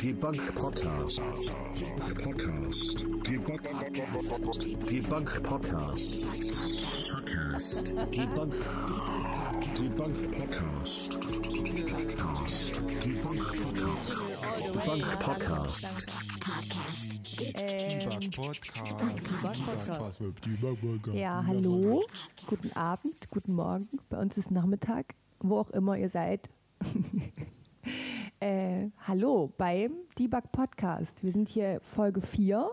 Podcast. Debug Podcast. Podcast. Debug Debug Podcast. Podcast. Debug Debug Podcast. Debug Podcast. Debug Podcast. Ähm, Debug Podcast. Podcast. Debug Podcast. ja, hallo, guten Abend, guten Morgen. Bei uns ist Nachmittag, wo auch immer ihr seid. äh, hallo beim Debug Podcast. Wir sind hier Folge 4.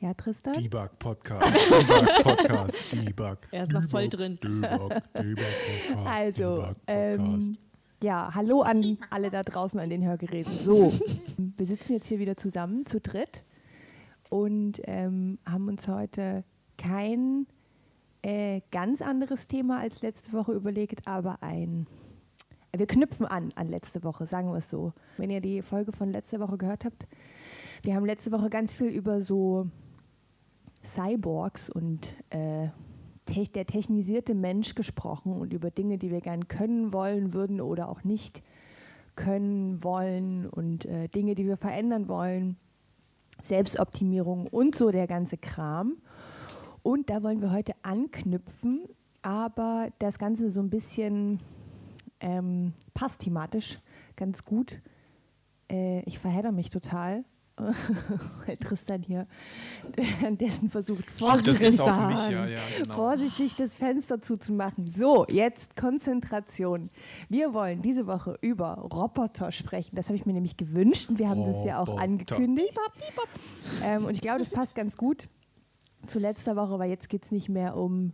Ja, Tristan? Debug Podcast. Debug Podcast. Debug. Er ist noch voll drin. Debug. Debug Podcast. Also, Debug Podcast. ähm, ja, hallo an alle da draußen an den Hörgeräten. So, wir sitzen jetzt hier wieder zusammen, zu dritt, und ähm, haben uns heute kein äh, ganz anderes Thema als letzte Woche überlegt, aber ein. Wir knüpfen an an letzte Woche, sagen wir es so. Wenn ihr die Folge von letzter Woche gehört habt, wir haben letzte Woche ganz viel über so Cyborgs und äh, der technisierte Mensch gesprochen und über Dinge, die wir gern können wollen würden oder auch nicht können wollen und äh, Dinge, die wir verändern wollen, Selbstoptimierung und so der ganze Kram. Und da wollen wir heute anknüpfen, aber das Ganze so ein bisschen ähm, passt thematisch ganz gut. Äh, ich verhedder mich total. Weil Tristan hier währenddessen versucht, Schieb das mich, ja, ja, genau. vorsichtig das Fenster zuzumachen. So, jetzt Konzentration. Wir wollen diese Woche über Roboter sprechen. Das habe ich mir nämlich gewünscht und wir haben das ja auch Roboter. angekündigt. Ähm, und ich glaube, das passt ganz gut zu letzter Woche, weil jetzt geht es nicht mehr um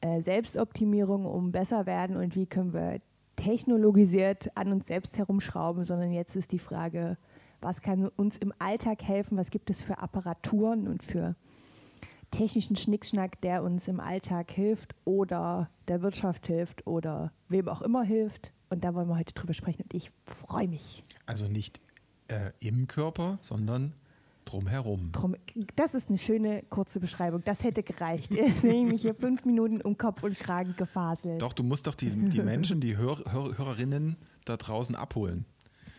äh, Selbstoptimierung, um besser werden und wie können wir technologisiert an uns selbst herumschrauben, sondern jetzt ist die Frage, was kann uns im Alltag helfen, was gibt es für Apparaturen und für technischen Schnickschnack, der uns im Alltag hilft oder der Wirtschaft hilft oder wem auch immer hilft. Und da wollen wir heute drüber sprechen und ich freue mich. Also nicht äh, im Körper, sondern drumherum. Drum, das ist eine schöne kurze Beschreibung. Das hätte gereicht. Ich mich hier fünf Minuten um Kopf und Kragen gefaselt. Doch, du musst doch die, die Menschen, die Hör, Hör, Hörerinnen da draußen abholen.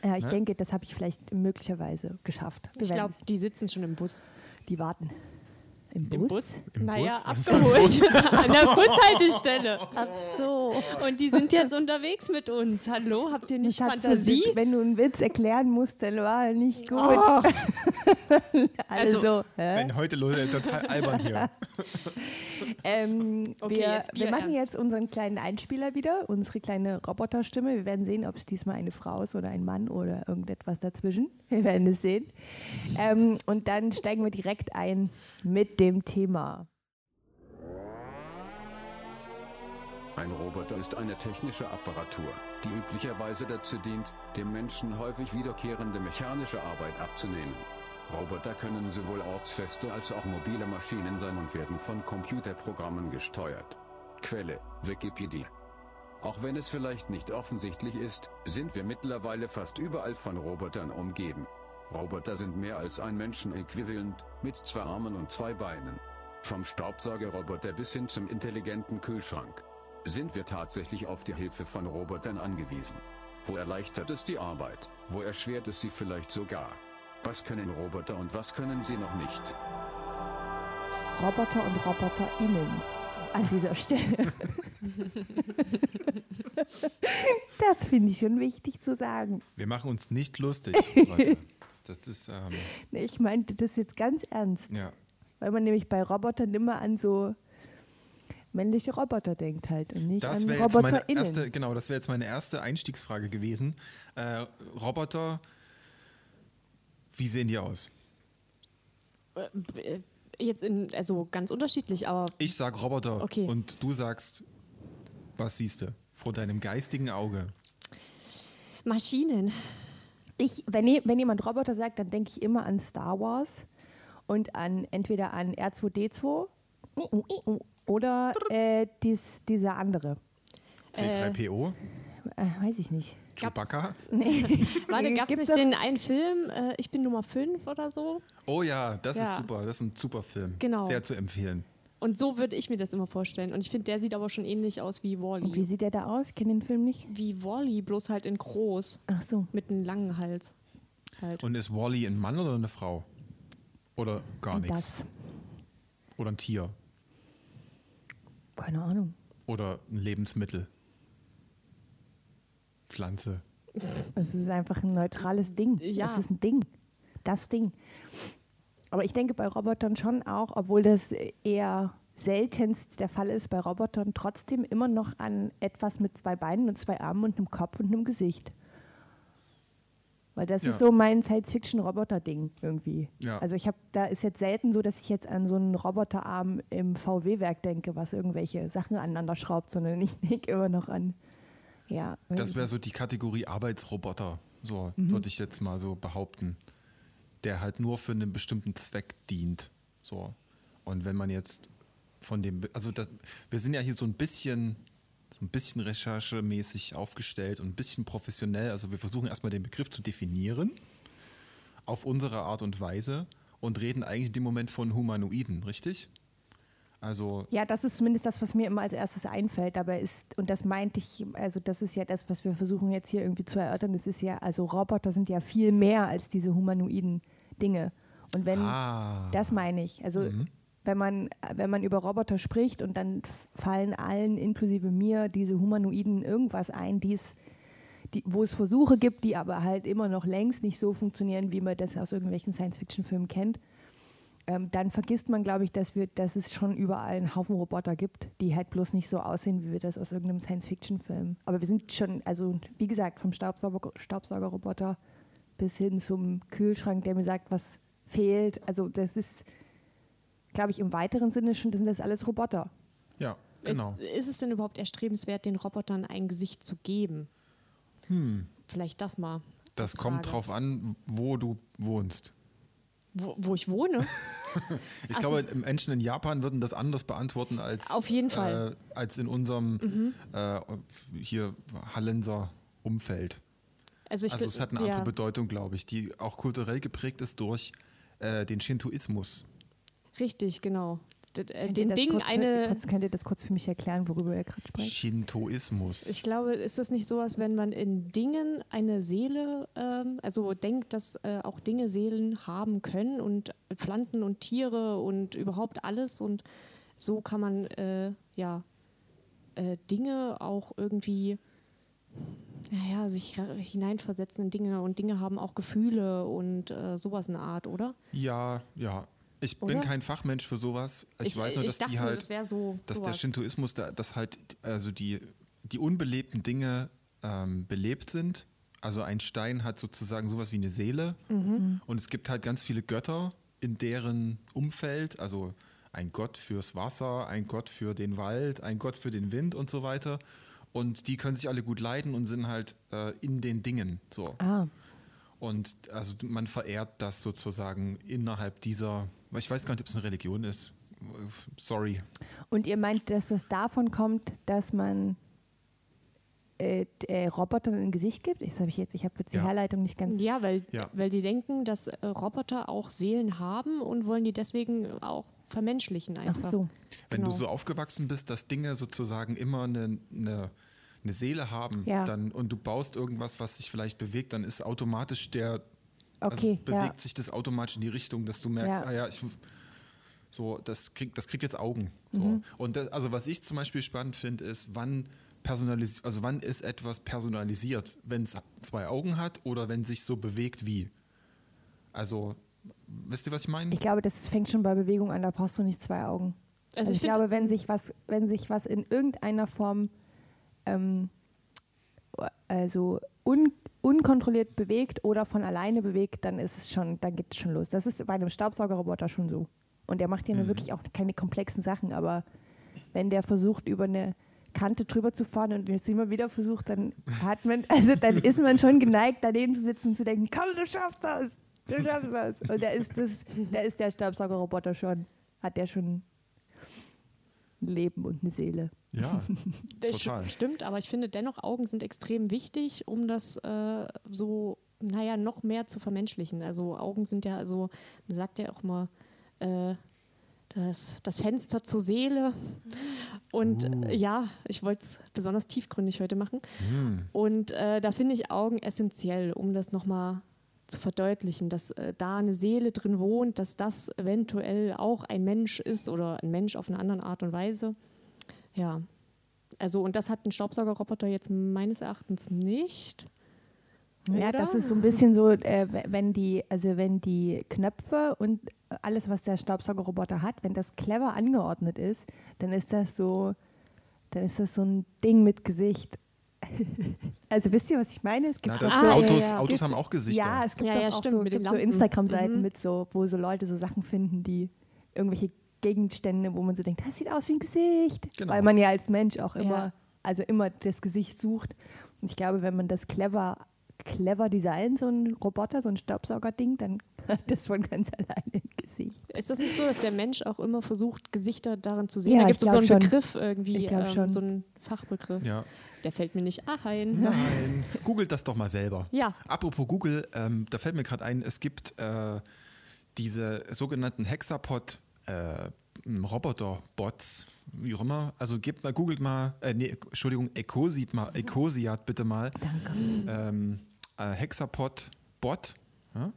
Ja, ich Ne? denke, das habe ich vielleicht möglicherweise geschafft. Wir Ich glaube, die sitzen schon im Bus. die warten. Im Bus? Im Bus? Im naja, Bus? Abgeholt. An der Bushaltestelle. Ach so. Und die sind jetzt unterwegs mit uns. Hallo, habt ihr nicht Das Fantasie? Sinn, wenn du einen Witz erklären musst, dann war er nicht gut. Oh, also, also- hä? Denn heute Leute total albern hier. Ähm, Okay, wir, wir machen jetzt unseren kleinen Einspieler wieder, unsere kleine Roboterstimme. Wir werden sehen, ob es diesmal eine Frau ist oder ein Mann oder irgendetwas dazwischen. Wir werden es sehen. Ähm, und dann steigen wir direkt ein mit dem Thema. Ein Roboter ist eine technische Apparatur, die üblicherweise dazu dient, dem Menschen häufig wiederkehrende mechanische Arbeit abzunehmen. Roboter können sowohl ortsfeste als auch mobile Maschinen sein und werden von Computerprogrammen gesteuert. Quelle: Wikipedia. Auch wenn es vielleicht nicht offensichtlich ist, sind wir mittlerweile fast überall von Robotern umgeben. Roboter sind mehr als ein Menschenäquivalent, mit zwei Armen und zwei Beinen. Vom Staubsaugerroboter bis hin zum intelligenten Kühlschrank. Sind wir tatsächlich auf die Hilfe von Robotern angewiesen? Wo erleichtert es die Arbeit? Wo erschwert es sie vielleicht sogar? Was können Roboter und was können sie noch nicht? Roboter und RoboterInnen an dieser Stelle. das finde ich schon wichtig zu sagen. Wir machen uns nicht lustig, Leute. Das ist, ähm, Nee, Ich meinte das jetzt ganz ernst, ja. weil man nämlich bei Robotern immer an so männliche Roboter denkt halt und nicht Das an wäre jetzt meine RoboterInnen. erste, genau, das wäre jetzt meine erste Einstiegsfrage gewesen. Äh, Roboter, wie sehen die aus? äh, Jetzt in, also ganz unterschiedlich, aber Ich sag Roboter Okay. und du sagst, was siehst du vor deinem geistigen Auge? Maschinen. Ich, wenn, wenn jemand Roboter sagt, dann denke ich immer an Star Wars und an entweder an R2D2 oder äh, dies, dieser andere. C3PO, Äh, weiß ich nicht. Chewbacca. Warte, gab es nicht den einen Film, äh, Ich bin Nummer 5 oder so? Oh ja, das ist Ja. super. Das ist ein super Film. Genau. Sehr zu empfehlen. Und so würde ich mir das immer vorstellen. Und ich finde, der sieht aber schon ähnlich aus wie Und wie Wally. sieht der da aus? Ich kenne den Film nicht. Wie Wally, bloß halt in groß. Ach so. Mit einem langen Hals. Halt. Und ist Wally ein Mann oder eine Frau? Oder gar Und nichts? das. Oder ein Tier? Keine Ahnung. Oder ein Lebensmittel? Pflanze? Es ist einfach ein neutrales Ding. Ja. Es ist ein Ding. Das Ding. Aber ich denke bei Robotern schon auch, obwohl das eher seltenst der Fall ist, bei Robotern trotzdem immer noch an etwas mit zwei Beinen und zwei Armen und einem Kopf und einem Gesicht. Weil das Ja. ist so mein Science-Fiction-Roboter-Ding irgendwie. Ja. Also ich habe, da ist jetzt selten so, dass ich jetzt an so einen Roboterarm im VW-Werk denke, was irgendwelche Sachen aneinander schraubt, sondern ich denke immer noch an, ja. Das wäre so die Kategorie Arbeitsroboter, so Mhm. würde ich jetzt mal so behaupten, der halt nur für einen bestimmten Zweck dient. So. Und wenn man jetzt von dem, also das, wir sind ja hier so ein bisschen, so ein bisschen recherchemäßig aufgestellt und ein bisschen professionell. Also wir versuchen erstmal den Begriff zu definieren auf unsere Art und Weise und reden eigentlich in dem Moment von Humanoiden, richtig? Also Ja, das ist zumindest das, was mir immer als erstes einfällt. Dabei ist, und das meinte ich, also das ist ja das, was wir versuchen jetzt hier irgendwie zu erörtern. Das ist ja, also Roboter sind ja viel mehr als diese humanoiden Dinge. Und wenn, Ah. das meine ich. Also wenn man, wenn man über Roboter spricht und dann fallen allen, inklusive mir, diese humanoiden irgendwas ein, die es, die, wo es Versuche gibt, die aber halt immer noch längst nicht so funktionieren, wie man das aus irgendwelchen Science-Fiction-Filmen kennt ähm, dann vergisst man, glaube ich, dass, wir, dass es schon überall einen Haufen Roboter gibt, die halt bloß nicht so aussehen, wie wir das aus irgendeinem Science-Fiction-Film. Aber wir sind schon, also wie gesagt, vom Staubsauger, Staubsaugerroboter bis hin zum Kühlschrank, der mir sagt, was fehlt. Also das ist, glaube ich, im weiteren Sinne schon, das sind das alles Roboter. ja, genau. Ist, ist es denn überhaupt erstrebenswert, den Robotern ein Gesicht zu geben? Vielleicht das mal. Hm. Das kommt Frage. drauf an, wo du wohnst. Wo, wo ich wohne? Ich Ach glaube, Menschen in Japan würden das anders beantworten als, Auf jeden Fall. Mhm. Äh, als in unserem äh, hier Hallenser Umfeld. Also, Also es hat eine andere ja. Bedeutung, glaube ich, die auch kulturell geprägt ist durch äh, den Shintoismus. Richtig, genau. Äh, Könnt ihr den das Ding kurz für, eine. kurz, könnt ihr das kurz für mich erklären, worüber ihr gerade sprecht? Shintoismus. Ich glaube, ist das nicht so, als wenn man in Dingen eine Seele, ähm, also denkt, dass äh, auch Dinge Seelen haben können und Pflanzen und Tiere und überhaupt alles und so kann man äh, ja äh, Dinge auch irgendwie naja, sich hineinversetzen in Dinge und Dinge haben auch Gefühle und äh, sowas in der Art, oder? Ja, ja. Ich bin Oder? kein Fachmensch für sowas. Ich, weiß nur, ich dass die nur, halt, das so dass der sowas. Shintoismus, da, dass halt also die, die unbelebten Dinge ähm, belebt sind. Also ein Stein hat sozusagen sowas wie eine Seele. Mhm. Und es gibt halt ganz viele Götter in deren Umfeld. Also ein Gott fürs Wasser, ein Gott für den Wald, ein Gott für den Wind und so weiter. Und die können sich alle gut leiden und sind halt äh, in den Dingen. So. Ah, Und also man verehrt das sozusagen innerhalb dieser, ich weiß gar nicht, ob es eine Religion ist. Sorry. und ihr meint, dass das davon kommt, dass man äh, äh, Robotern ein Gesicht gibt? Das habe ich jetzt, ich habe jetzt die Ja. Herleitung nicht ganz. Ja, weil, Ja. weil die denken, dass äh, Roboter auch Seelen haben und wollen die deswegen auch vermenschlichen Ach einfach. so. Wenn Genau. du so aufgewachsen bist, dass Dinge sozusagen immer eine, eine, eine Seele haben Ja. dann, und du baust irgendwas, was sich vielleicht bewegt, dann ist automatisch der, Okay, also bewegt ja. sich das automatisch in die Richtung, dass du merkst, Ja. ah ja, ich, so, das kriegt, das kriegt jetzt Augen. So. Mhm. Und das, also was ich zum Beispiel spannend finde, ist, wann personalisiert, also wann ist etwas personalisiert, wenn es zwei Augen hat oder wenn sich so bewegt wie. Also, wisst ihr, was ich meine? Ich glaube, das fängt schon bei Bewegung an, da brauchst du nicht zwei Augen. Also, Also ich, ich glaube, wenn sich was, wenn sich was in irgendeiner Form ähm, also un, unkontrolliert bewegt oder von alleine bewegt, dann ist es schon, dann geht es schon los. Das ist bei einem Staubsaugerroboter schon so. Und der macht ja nun wirklich auch keine komplexen Sachen, aber wenn der versucht, über eine Kante drüber zu fahren und es immer wieder versucht, dann hat man, also dann ist man schon geneigt, daneben zu sitzen und zu denken, komm, du schaffst das, du schaffst das. Und da ist das, da ist der Staubsaugerroboter schon, hat der schon ein Leben und eine Seele. Ja, Das total. st- stimmt, aber ich finde dennoch, Augen sind extrem wichtig, um das äh, so, naja, noch mehr zu vermenschlichen. Also Augen sind ja, also man sagt ja auch mal, äh, das, das Fenster zur Seele. Und äh, ja, ich wollte es besonders tiefgründig heute machen. Und äh, da finde ich Augen essentiell, um das nochmal zu verdeutlichen, dass äh, da eine Seele drin wohnt, dass das eventuell auch ein Mensch ist oder ein Mensch auf eine andere Art und Weise. Ja, also und das hat ein Staubsaugerroboter jetzt meines Erachtens nicht. Ja, Oder? das ist so ein bisschen so, äh, wenn die, also wenn die Knöpfe und alles, was der Staubsaugerroboter hat, wenn das clever angeordnet ist, dann ist das so, dann ist das so ein Ding mit Gesicht. also wisst ihr, was ich meine? Es gibt Na, so, Ah, ja, Autos, ja. Autos Gibt- haben auch Gesichter. ja, es gibt Ja, doch ja, auch stimmt, so, so. Instagram-Seiten Mhm. mit so, wo so Leute so Sachen finden, die irgendwelche Gegenstände, wo man so denkt, das sieht aus wie ein Gesicht, Genau. weil man ja als Mensch auch immer, Ja. also immer das Gesicht sucht. Und ich glaube, wenn man das clever clever designt, so ein Roboter, so ein Staubsaugerding, dann hat das von ganz alleine ein Gesicht. Ist das nicht so, dass der Mensch auch immer versucht, Gesichter darin zu sehen? Ja, da gibt ich es so einen schon. Begriff irgendwie, ähm, schon. so einen Fachbegriff. Ja. Der fällt mir nicht ein. Nein, googelt das doch mal selber. Ja. Apropos Google, ähm, da fällt mir gerade ein, es gibt äh, diese sogenannten Hexapod äh, Roboter-Bots, wie auch immer. Also gebt mal, googelt mal, äh, nee, Entschuldigung, Ecosit mal, Ecosiat bitte mal. Danke. ähm, äh, Hexapod-Bot. Ja?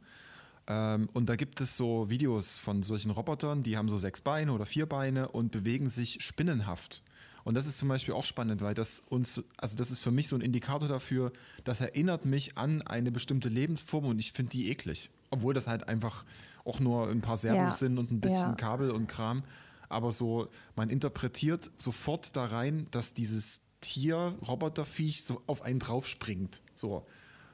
Ähm, und da gibt es so Videos von solchen Robotern, die haben so sechs Beine oder vier Beine und bewegen sich spinnenhaft. Und das ist zum Beispiel auch spannend, weil das uns, also das ist für mich so ein Indikator dafür, das erinnert mich an eine bestimmte Lebensform und ich finde die eklig. Obwohl das halt einfach auch nur ein paar Servos Ja. sind und ein bisschen Ja. Kabel und Kram. Aber so, man interpretiert sofort da rein, dass dieses Tier, Roboterviech, so auf einen draufspringt. So.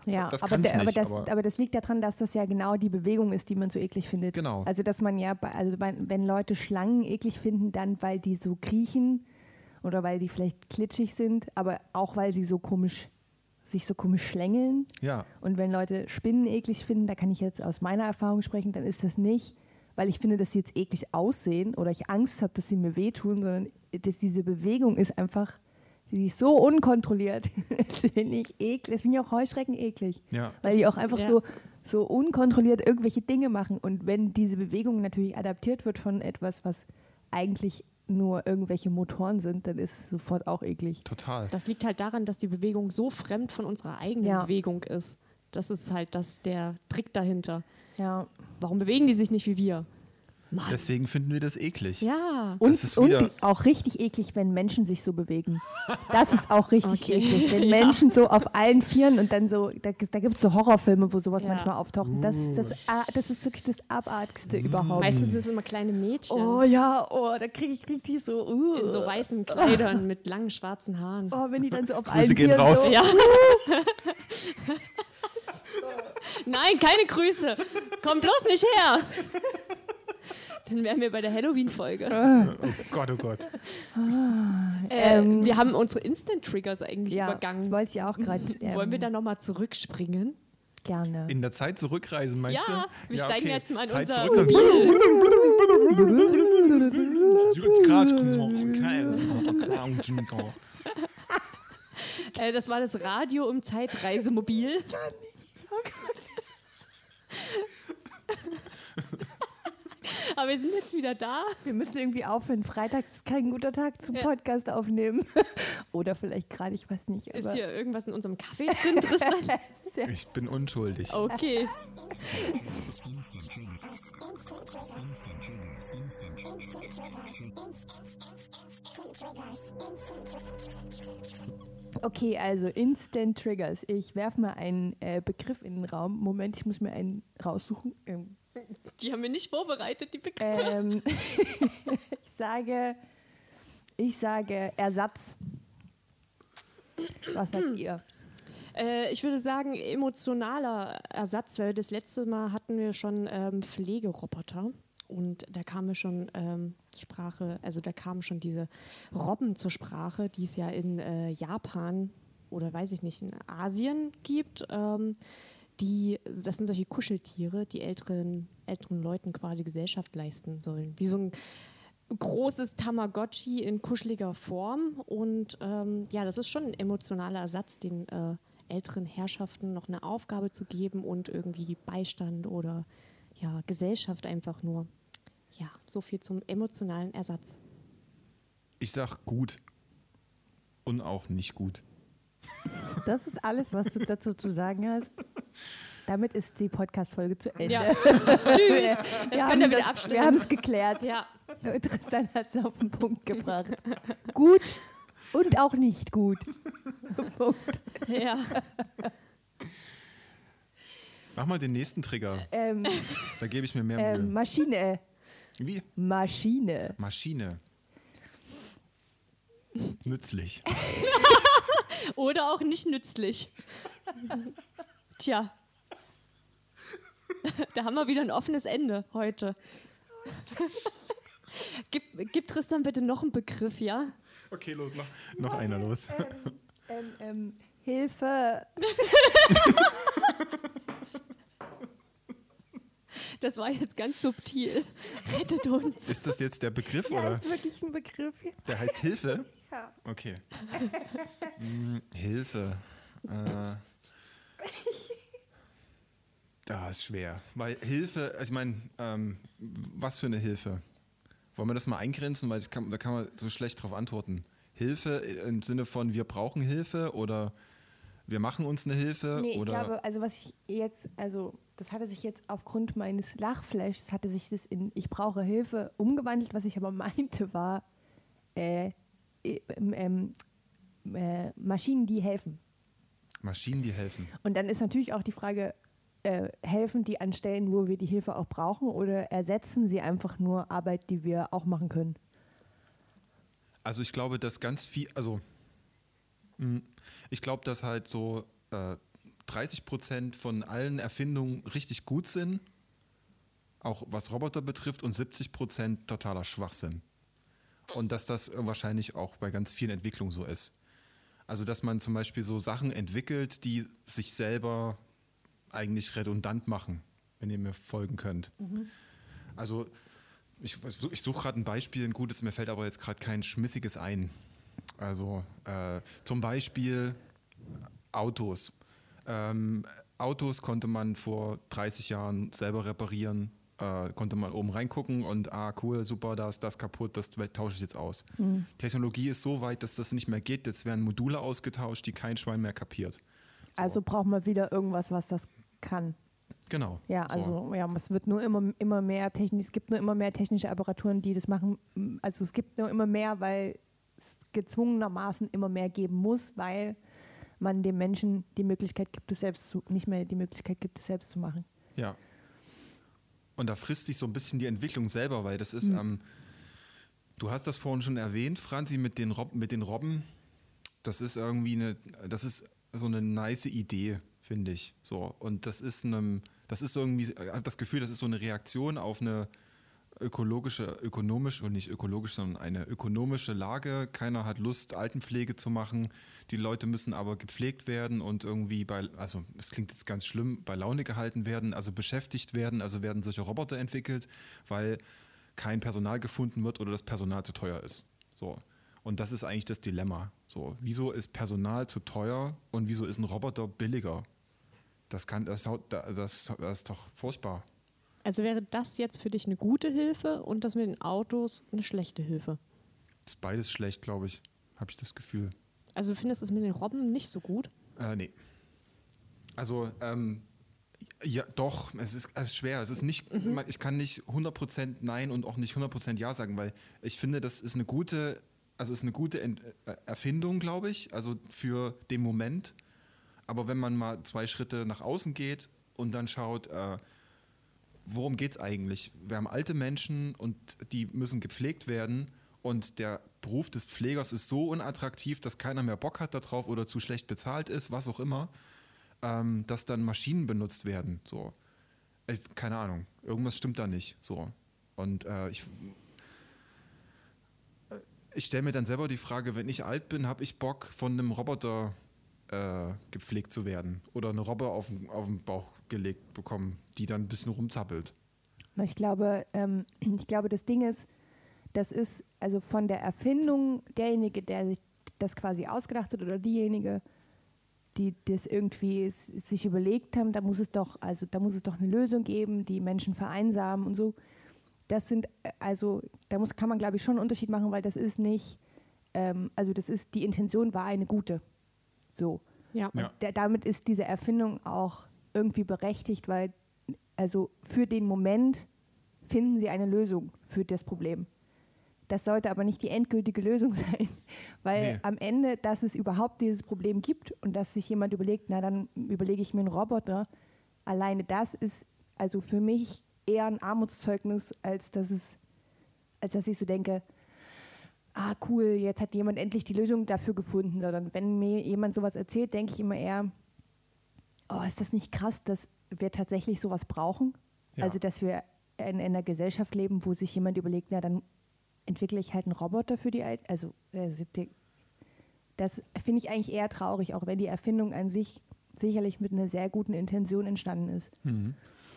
Ja, das aber, der, aber, nicht, das, aber- aber das liegt daran, dass das ja genau die Bewegung ist, die man so eklig findet. Genau. Also dass man ja, also wenn Leute Schlangen eklig finden, dann weil die so kriechen oder weil die vielleicht klitschig sind, aber auch weil sie so komisch, sich so komisch schlängeln. Ja, Und wenn Leute Spinnen eklig finden, da kann ich jetzt aus meiner Erfahrung sprechen, dann ist das nicht, weil ich finde, dass sie jetzt eklig aussehen oder ich Angst habe, dass sie mir wehtun, sondern dass diese Bewegung ist einfach, die ist so unkontrolliert. Das finde ich eklig. Das finde ich auch Heuschrecken eklig. Ja. Weil die auch einfach Ja. so, so unkontrolliert irgendwelche Dinge machen. Und wenn diese Bewegung natürlich adaptiert wird von etwas, was eigentlich nur irgendwelche Motoren sind, dann ist es sofort auch eklig. total. Das liegt halt daran, dass die Bewegung so fremd von unserer eigenen Ja. Bewegung ist. Das ist halt das, der Trick dahinter. Ja. Warum bewegen die sich nicht wie wir? Mann. Deswegen finden wir das eklig. ja. Und, ist und auch richtig eklig, wenn Menschen sich so bewegen. Das ist auch richtig Okay. eklig. Wenn Ja. Menschen so auf allen Vieren und dann so, da, da gibt es so Horrorfilme, wo sowas Ja. manchmal auftaucht. Das ist, das, ah, das ist wirklich das Abartigste überhaupt. Meistens sind es immer kleine Mädchen Oh ja, oh, da kriege ich richtig so, uh. in so weißen Kleidern mit langen schwarzen Haaren. oh, wenn die dann so auf Grüße allen gehen Vieren raus. so, Ja. Nein, keine Grüße. Komm bloß nicht her. Dann wären wir bei der Halloween-Folge. Oh Gott, oh Gott. Äh, wir haben unsere Instant-Triggers eigentlich ja, das übergangen. wollte ich auch gerade ähm, Wollen wir da nochmal zurückspringen? gerne. In der Zeit zurückreisen, meinst Ja, du? wir steigen jetzt mal in Zeit unser zurück. Äh, das war das Radio im Zeitreisemobil. Aber wir sind jetzt wieder da. Wir müssen irgendwie aufhören. Freitags ist kein guter Tag zum Ja. Podcast aufnehmen. Oder vielleicht gerade, ich weiß nicht. Ist hier irgendwas in unserem Kaffee drin, Tristan? Ich bin unschuldig. Okay. Okay, also Instant Triggers. Ich werfe mal einen äh, Begriff in den Raum. Moment, ich muss mir einen raussuchen. Ähm, Die haben wir nicht vorbereitet, die Begriffe. ähm, ich sage, ich sage Ersatz. Was sagt ihr? Äh, ich würde sagen, emotionaler Ersatz, weil das letzte Mal hatten wir schon ähm, Pflegeroboter. Und da kamen schon ähm, Sprache, also da kamen schon diese Robben zur Sprache, die es ja in äh, Japan oder weiß ich nicht, in Asien gibt. Ähm, die, das sind solche Kuscheltiere, die älteren, älteren Leuten quasi Gesellschaft leisten sollen. Wie so ein großes Tamagotchi in kuscheliger Form. Und ähm, ja, das ist schon ein emotionaler Ersatz, den äh, älteren Herrschaften noch eine Aufgabe zu geben und irgendwie Beistand oder ja, Gesellschaft einfach nur. ja, so viel zum emotionalen Ersatz. Ich sag gut und auch nicht gut. Das ist alles, was du dazu zu sagen hast. Damit ist die Podcast-Folge zu Ende. Ja. Tschüss. Jetzt Wir könnt ihr wieder abstimmen. Wir haben es geklärt. ja. Tristan hat es auf den Punkt gebracht. Gut und auch nicht gut. Punkt. ja. Mach mal den nächsten Trigger. Ähm, Da gebe ich mir mehr ähm, Mühe. Maschine. Wie? Maschine. Maschine. Nützlich. Oder auch nicht nützlich. Tja. Da haben wir wieder ein offenes Ende heute. gib, gib Tristan bitte noch einen Begriff, ja? Okay, los, noch, noch einer los. Ähm, ähm, Hilfe. Das war jetzt ganz subtil. Rettet uns. Ist das jetzt der Begriff Ja, oder? ist wirklich ein Begriff. Der heißt Hilfe? Ja. Okay. Hm, Hilfe. Äh, da ist schwer. Weil Hilfe, also ich meine, ähm, was für eine Hilfe? Wollen wir das mal eingrenzen? Weil kann, da kann man so schlecht drauf antworten. Hilfe im Sinne von, wir brauchen Hilfe oder wir machen uns eine Hilfe? Nee, ich oder glaube, also was ich jetzt, also das hatte sich jetzt aufgrund meines Lachflashs, hatte sich das in Ich brauche Hilfe umgewandelt. Was ich aber meinte war, äh, ähm, ähm, äh, Maschinen, die helfen. Maschinen, die helfen. Und dann ist natürlich auch die Frage, äh, helfen die an Stellen, wo wir die Hilfe auch brauchen oder ersetzen sie einfach nur Arbeit, die wir auch machen können? Also ich glaube, dass ganz viel, also mh, ich glaube, dass halt so äh, 30 Prozent von allen Erfindungen richtig gut sind, auch was Roboter betrifft, und 70 Prozent totaler Schwachsinn. Und dass das wahrscheinlich auch bei ganz vielen Entwicklungen so ist. Also dass man zum Beispiel so Sachen entwickelt, die sich selber eigentlich redundant machen, wenn ihr mir folgen könnt. Also ich, ich suche gerade ein Beispiel, ein gutes, mir fällt aber jetzt gerade kein schmissiges ein. Also äh, zum Beispiel Autos. Ähm, Autos konnte man vor 30 Jahren selber reparieren, äh, konnte man oben reingucken und ah cool, super, da ist das kaputt, das tausche ich jetzt aus. Technologie ist so weit, dass das nicht mehr geht. Jetzt werden Module ausgetauscht, die kein Schwein mehr kapiert. Also brauchen wir wieder irgendwas, was das kann. Genau. Ja, So. also ja, es wird nur immer, immer mehr technisch, es gibt nur immer mehr technische Apparaturen, die das machen. Also es gibt nur immer mehr, weil es gezwungenermaßen immer mehr geben muss, weil man dem Menschen die Möglichkeit gibt, es selbst zu, nicht mehr die Möglichkeit gibt, es selbst zu machen. Ja. Und da frisst sich so ein bisschen die Entwicklung selber, weil das ist, ähm, du hast das vorhin schon erwähnt, Franzi, mit den, Rob mit den Robben. Das ist irgendwie eine, das ist so eine nice Idee, finde ich. So. Und das ist einem, das ist irgendwie, ich habe das Gefühl, das ist so eine Reaktion auf eine ökologische, ökonomisch und nicht ökologisch, sondern eine ökonomische Lage. Keiner hat Lust, Altenpflege zu machen. Die Leute müssen aber gepflegt werden und irgendwie bei, also es klingt jetzt ganz schlimm, bei Laune gehalten werden, also beschäftigt werden, also werden solche Roboter entwickelt, weil kein Personal gefunden wird oder das Personal zu teuer ist. So. Und das ist eigentlich das Dilemma. So, wieso ist Personal zu teuer und wieso ist ein Roboter billiger? Das kann, das, das, das ist doch furchtbar. Also wäre das jetzt für dich eine gute Hilfe und das mit den Autos eine schlechte Hilfe? Ist beides schlecht, glaube ich. Habe ich das Gefühl. Also du findest es mit den Robben nicht so gut? Äh, nee. Also, ähm, ja, doch, es ist, es ist schwer. Es ist nicht, man- ich kann nicht 100% Nein und auch nicht 100% Ja sagen, weil ich finde, das ist eine gute, also ist eine gute Ent äh, Erfindung, glaube ich, also für den Moment. Aber wenn man mal zwei Schritte nach außen geht und dann schaut, äh, worum geht es eigentlich? Wir haben alte Menschen und die müssen gepflegt werden und der Beruf des Pflegers ist so unattraktiv, dass keiner mehr Bock hat darauf oder zu schlecht bezahlt ist, was auch immer, ähm, dass dann Maschinen benutzt werden. So. Ich, keine Ahnung, irgendwas stimmt da nicht. So. Und äh, ich, äh, ich stelle mir dann selber die Frage, wenn ich alt bin, habe ich Bock von einem Roboter äh, gepflegt zu werden oder eine Robbe auf, den Bauch gelegt bekommen, die dann ein bisschen rumzappelt. Na, Ich glaube, ähm, ich glaube, das Ding ist, das ist also von der Erfindung derjenige, der sich das quasi ausgedacht hat oder diejenige, die das irgendwie sich überlegt haben, da muss es doch, also da muss es doch eine Lösung geben, die Menschen vereinsamen und so. das sind, äh, also da muss, kann man glaube ich schon einen Unterschied machen, weil das ist nicht, ähm, also das ist, die Intention war eine gute. So. Ja. Ja. Da, damit ist diese Erfindung auch irgendwie berechtigt, weil also für den Moment finden sie eine Lösung für das Problem. Das sollte aber nicht die endgültige Lösung sein, weil Nee. am Ende, dass es überhaupt dieses Problem gibt und dass sich jemand überlegt, na dann überlege ich mir einen Roboter, alleine das ist also für mich eher ein Armutszeugnis, als dass es, als dass ich so denke, ah cool, jetzt hat jemand endlich die Lösung dafür gefunden, sondern wenn mir jemand sowas erzählt, denke ich immer eher, oh, ist das nicht krass, dass wir tatsächlich sowas brauchen? Ja. Also, dass wir in, in einer Gesellschaft leben, wo sich jemand überlegt, na dann entwickle ich halt einen Roboter für die Alten. Also, also die, das finde ich eigentlich eher traurig, auch wenn die Erfindung an sich sicherlich mit einer sehr guten Intention entstanden ist.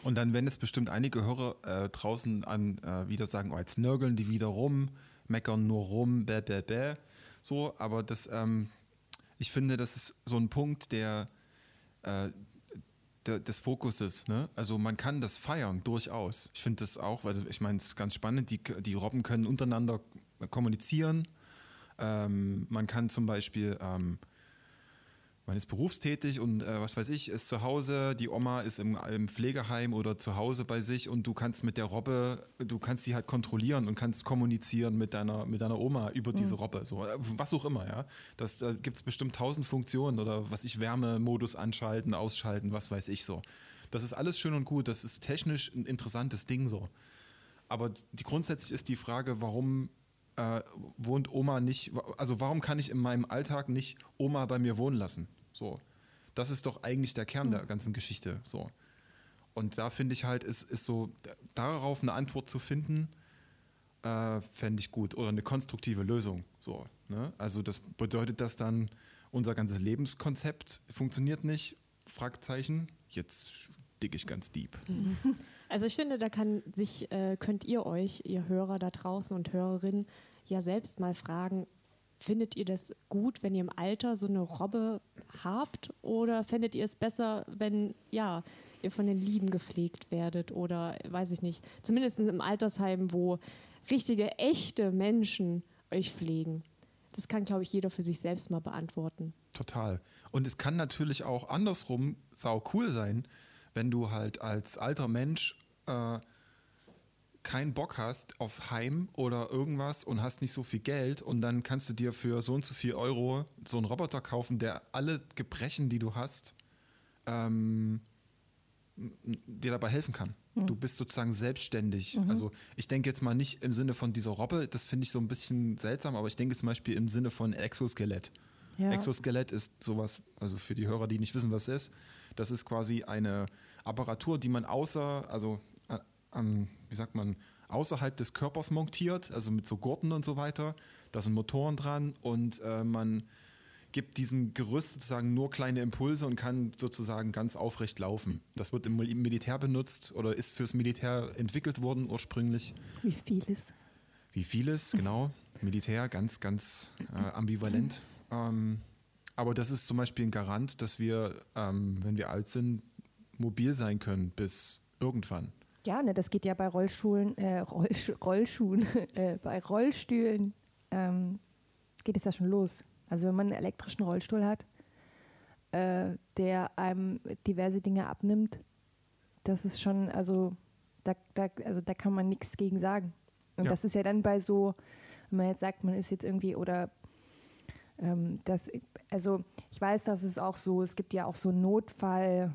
Und dann werden es bestimmt einige Hörer äh, draußen an äh, wieder sagen, oh, jetzt nörgeln die wieder rum, meckern nur rum, bäh, bäh, bäh. So, aber das, ähm, ich finde, das ist so ein Punkt, der, äh, des Fokuses. Ne? Also man kann das feiern, durchaus. Ich finde das auch, weil ich meine, es ist ganz spannend, die, die Robben können untereinander kommunizieren. Ähm, man kann zum Beispiel ähm, man ist berufstätig und äh, was weiß ich, ist zu Hause, die Oma ist im, im Pflegeheim oder zu Hause bei sich und du kannst mit der Robbe, du kannst sie halt kontrollieren und kannst kommunizieren mit deiner, mit deiner Oma über diese Robbe, so, äh, was auch immer, ja. Das, da gibt es bestimmt tausend Funktionen oder was ich, Wärmemodus anschalten, ausschalten, was weiß ich so. Das ist alles schön und gut, das ist technisch ein interessantes Ding so. Aber die, grundsätzlich ist die Frage, warum äh, wohnt Oma nicht, also warum kann ich in meinem Alltag nicht Oma bei mir wohnen lassen? So. Das ist doch eigentlich der Kern der ganzen Geschichte. So. Und da finde ich halt, ist, ist so, darauf eine Antwort zu finden, äh, fände ich gut. Oder eine konstruktive Lösung. So, ne? Also das bedeutet, dass dann unser ganzes Lebenskonzept funktioniert nicht? Fragezeichen. Jetzt dick ich ganz deep. Also ich finde, da kann sich, äh, könnt ihr euch, ihr Hörer da draußen und Hörerinnen, ja selbst mal fragen, findet ihr das gut, wenn ihr im Alter so eine Robbe habt? Oder findet ihr es besser, wenn ja, ihr von den Lieben gepflegt werdet? Oder weiß ich nicht, zumindest im Altersheim, wo richtige, echte Menschen euch pflegen. Das kann, glaube ich, jeder für sich selbst mal beantworten. Total. Und es kann natürlich auch andersrum sau cool sein, wenn du halt als alter Mensch äh, keinen Bock hast auf Heim oder irgendwas und hast nicht so viel Geld und dann kannst du dir für so und so viel Euro so einen Roboter kaufen, der alle Gebrechen, die du hast, ähm, dir dabei helfen kann. Du bist sozusagen selbstständig. Also ich denke jetzt mal nicht im Sinne von dieser Robbe, das finde ich so ein bisschen seltsam, aber ich denke zum Beispiel im Sinne von Exoskelett. Ja. Exoskelett ist sowas, also für die Hörer, die nicht wissen, was es ist, das ist quasi eine Apparatur, die man außer, also ähm, wie sagt man, außerhalb des Körpers montiert, also mit so Gurten und so weiter. Da sind Motoren dran und äh, man gibt diesem Gerüst sozusagen nur kleine Impulse und kann sozusagen ganz aufrecht laufen. Das wird im Mil- Militär benutzt oder ist fürs Militär entwickelt worden ursprünglich. Wie vieles. Wie vieles, genau. Militär, ganz, ganz äh, ambivalent. Ähm, aber das ist zum Beispiel ein Garant, dass wir, ähm, wenn wir alt sind, mobil sein können bis irgendwann. Ja, ne, das geht ja bei Rollschulen, äh, Rollsch Rollschuhen, äh, bei Rollstühlen ähm, geht es ja schon los. Also wenn man einen elektrischen Rollstuhl hat, äh, der einem diverse Dinge abnimmt, das ist schon, also da, da, also da kann man nichts gegen sagen. Und Ja. das ist ja dann bei so, wenn man jetzt sagt, man ist jetzt irgendwie oder ähm, das, also ich weiß, dass es auch so, es gibt ja auch so Notfall,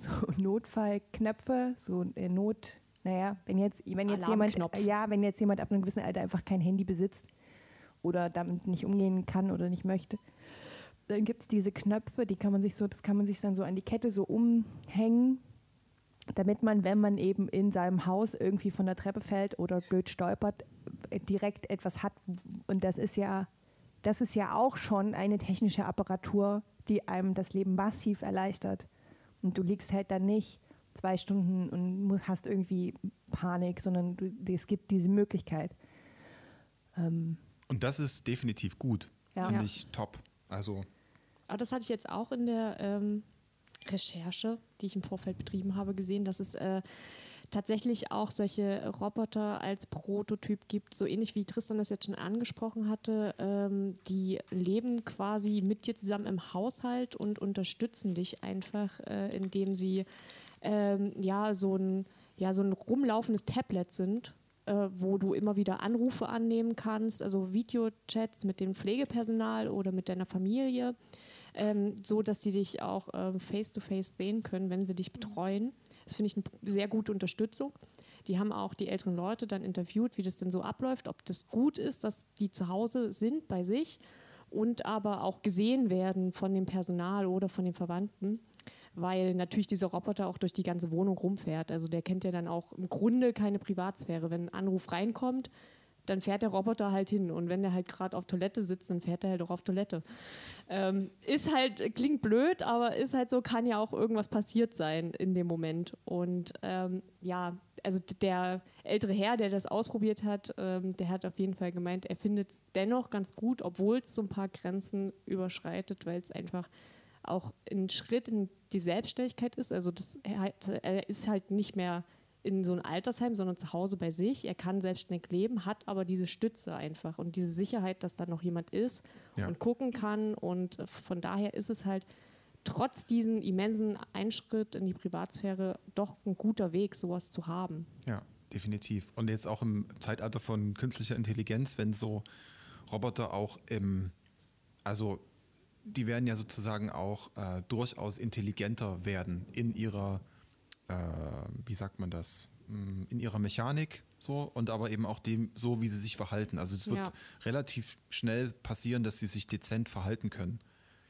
so Notfallknöpfe, so äh, Not, naja, wenn jetzt, wenn jetzt jemand, ja, wenn jetzt jemand ab einem gewissen Alter einfach kein Handy besitzt oder damit nicht umgehen kann oder nicht möchte, dann gibt es diese Knöpfe, die kann man sich so, das kann man sich dann so an die Kette so umhängen, damit man, wenn man eben in seinem Haus irgendwie von der Treppe fällt oder blöd stolpert, äh, direkt etwas hat. Und das ist ja, das ist ja auch schon eine technische Apparatur, die einem das Leben massiv erleichtert. Und du liegst halt dann nicht zwei Stunden und hast irgendwie Panik, sondern du, es gibt diese Möglichkeit. Ähm, Und das ist definitiv gut. Ja. Finde ich top. Also, Aber das hatte ich jetzt auch in der ähm, Recherche, die ich im Vorfeld betrieben habe, gesehen, dass es äh, tatsächlich auch solche Roboter als Prototyp gibt, so ähnlich wie Tristan das jetzt schon angesprochen hatte. Ähm, die leben quasi mit dir zusammen im Haushalt und unterstützen dich einfach, äh, indem sie ähm, ja so ein ja so ein rumlaufendes Tablet sind, äh, wo du immer wieder Anrufe annehmen kannst, also Videochats mit dem Pflegepersonal oder mit deiner Familie, ähm, so dass sie dich auch face to face sehen können, wenn sie dich betreuen. Das finde ich eine sehr gute Unterstützung. Die haben auch die älteren Leute dann interviewt, wie das denn so abläuft, ob das gut ist, dass die zu Hause sind bei sich und aber auch gesehen werden von dem Personal oder von den Verwandten weil natürlich dieser Roboter auch durch die ganze Wohnung rumfährt. Also der kennt ja dann auch im Grunde keine Privatsphäre. Wenn ein Anruf reinkommt, dann fährt der Roboter halt hin. Und wenn der halt gerade auf Toilette sitzt, dann fährt er halt auch auf Toilette. Ähm, ist halt, klingt blöd, aber ist halt so, kann ja auch irgendwas passiert sein in dem Moment. Und ähm, ja, also der ältere Herr, der das ausprobiert hat, ähm, der hat auf jeden Fall gemeint, er findet es dennoch ganz gut, obwohl es so ein paar Grenzen überschreitet, weil es einfach auch ein Schritt in die Selbstständigkeit ist. Also das, er, ist halt nicht mehr in so ein Altersheim, sondern zu Hause bei sich. Er kann selbstständig leben, hat aber diese Stütze einfach und diese Sicherheit, dass da noch jemand ist ja. und gucken kann. Und von daher ist es halt trotz diesem immensen Einschritt in die Privatsphäre doch ein guter Weg, sowas zu haben. Ja, definitiv. Und jetzt auch im Zeitalter von künstlicher Intelligenz, wenn so Roboter auch im, also die werden ja sozusagen auch äh, durchaus intelligenter werden in ihrer, äh, wie sagt man das, mm, in ihrer Mechanik so und aber eben auch dem, so wie sie sich verhalten. Also es wird ja. relativ schnell passieren, dass sie sich dezent verhalten können.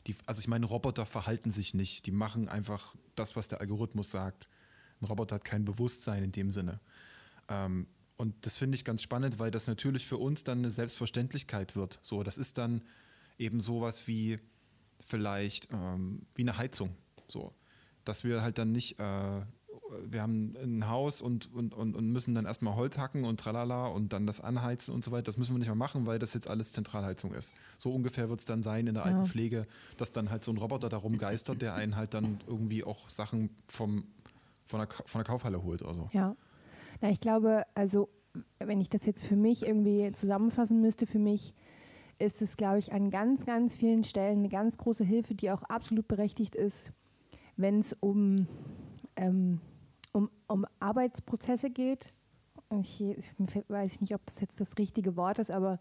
Die, also ich meine, Roboter verhalten sich nicht, die machen einfach das, was der Algorithmus sagt. Ein Roboter hat kein Bewusstsein in dem Sinne. Ähm, und das finde ich ganz spannend, weil das natürlich für uns dann eine Selbstverständlichkeit wird. So, das ist dann eben sowas wie, vielleicht ähm, wie eine Heizung. So. Dass wir halt dann nicht, äh, wir haben ein Haus und, und, und, und müssen dann erstmal Holz hacken und tralala und dann das anheizen und so weiter. Das müssen wir nicht mehr machen, weil das jetzt alles Zentralheizung ist. So ungefähr wird es dann sein in der ja. Altenpflege, dass dann halt so ein Roboter da rumgeistert, der einen halt dann irgendwie auch Sachen vom, von, der, von der Kaufhalle holt oder so. Ja. Na, ich glaube, also wenn ich das jetzt für mich irgendwie zusammenfassen müsste, für mich ist es, glaube ich, an ganz, ganz vielen Stellen eine ganz große Hilfe, die auch absolut berechtigt ist, wenn es um, ähm, um, um Arbeitsprozesse geht. Ich, ich, weiß nicht, ob das jetzt das richtige Wort ist, aber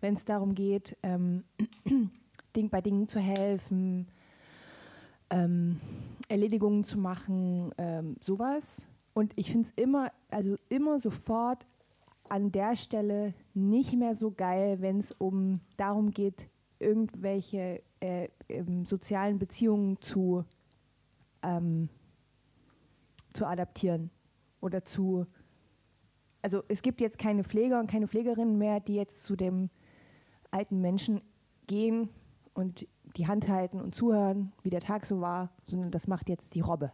wenn es darum geht, ähm, bei Dingen zu helfen, ähm, Erledigungen zu machen, ähm, sowas. Und ich finde es immer, also immer sofort an der Stelle nicht mehr so geil, wenn es um darum geht, irgendwelche äh, ähm, sozialen Beziehungen zu, ähm, zu adaptieren oder zu. Also es gibt jetzt keine Pfleger und keine Pflegerinnen mehr, die jetzt zu dem alten Menschen gehen und die Hand halten und zuhören, wie der Tag so war, sondern das macht jetzt die Robbe.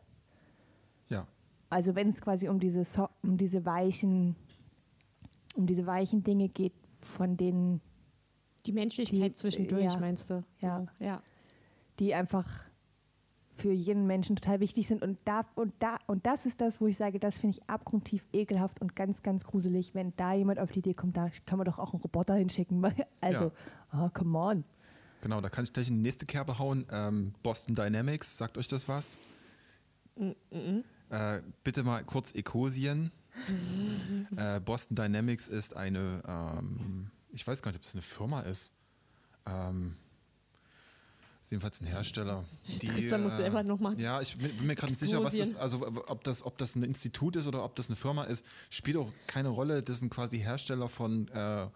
Ja. Also wenn es quasi um diese, so um diese weichen um diese weichen Dinge geht, von denen. Die Menschlichkeit die, zwischendurch, ja, meinst du? So, ja. ja. Die einfach für jeden Menschen total wichtig sind. Und, da, und, da, und das ist das, wo ich sage, das finde ich abgrundtief ekelhaft und ganz, ganz gruselig, wenn da jemand auf die Idee kommt, da kann man doch auch einen Roboter hinschicken. Also, ja. oh, come on. Genau, da kann ich gleich in die nächste Kerbe hauen. Ähm, Boston Dynamics, sagt euch das was? Mm -mm. Äh, bitte mal kurz Ecosien. äh, Boston Dynamics ist eine, ähm, ich weiß gar nicht, ob das eine Firma ist. Ähm, ist jedenfalls ein Hersteller. Die, Tristan muss selber noch mal Ja, ich bin, bin mir gerade nicht sicher, was das, also ob das, ob das ein Institut ist oder ob das eine Firma ist, spielt auch keine Rolle. Das sind quasi Hersteller von äh,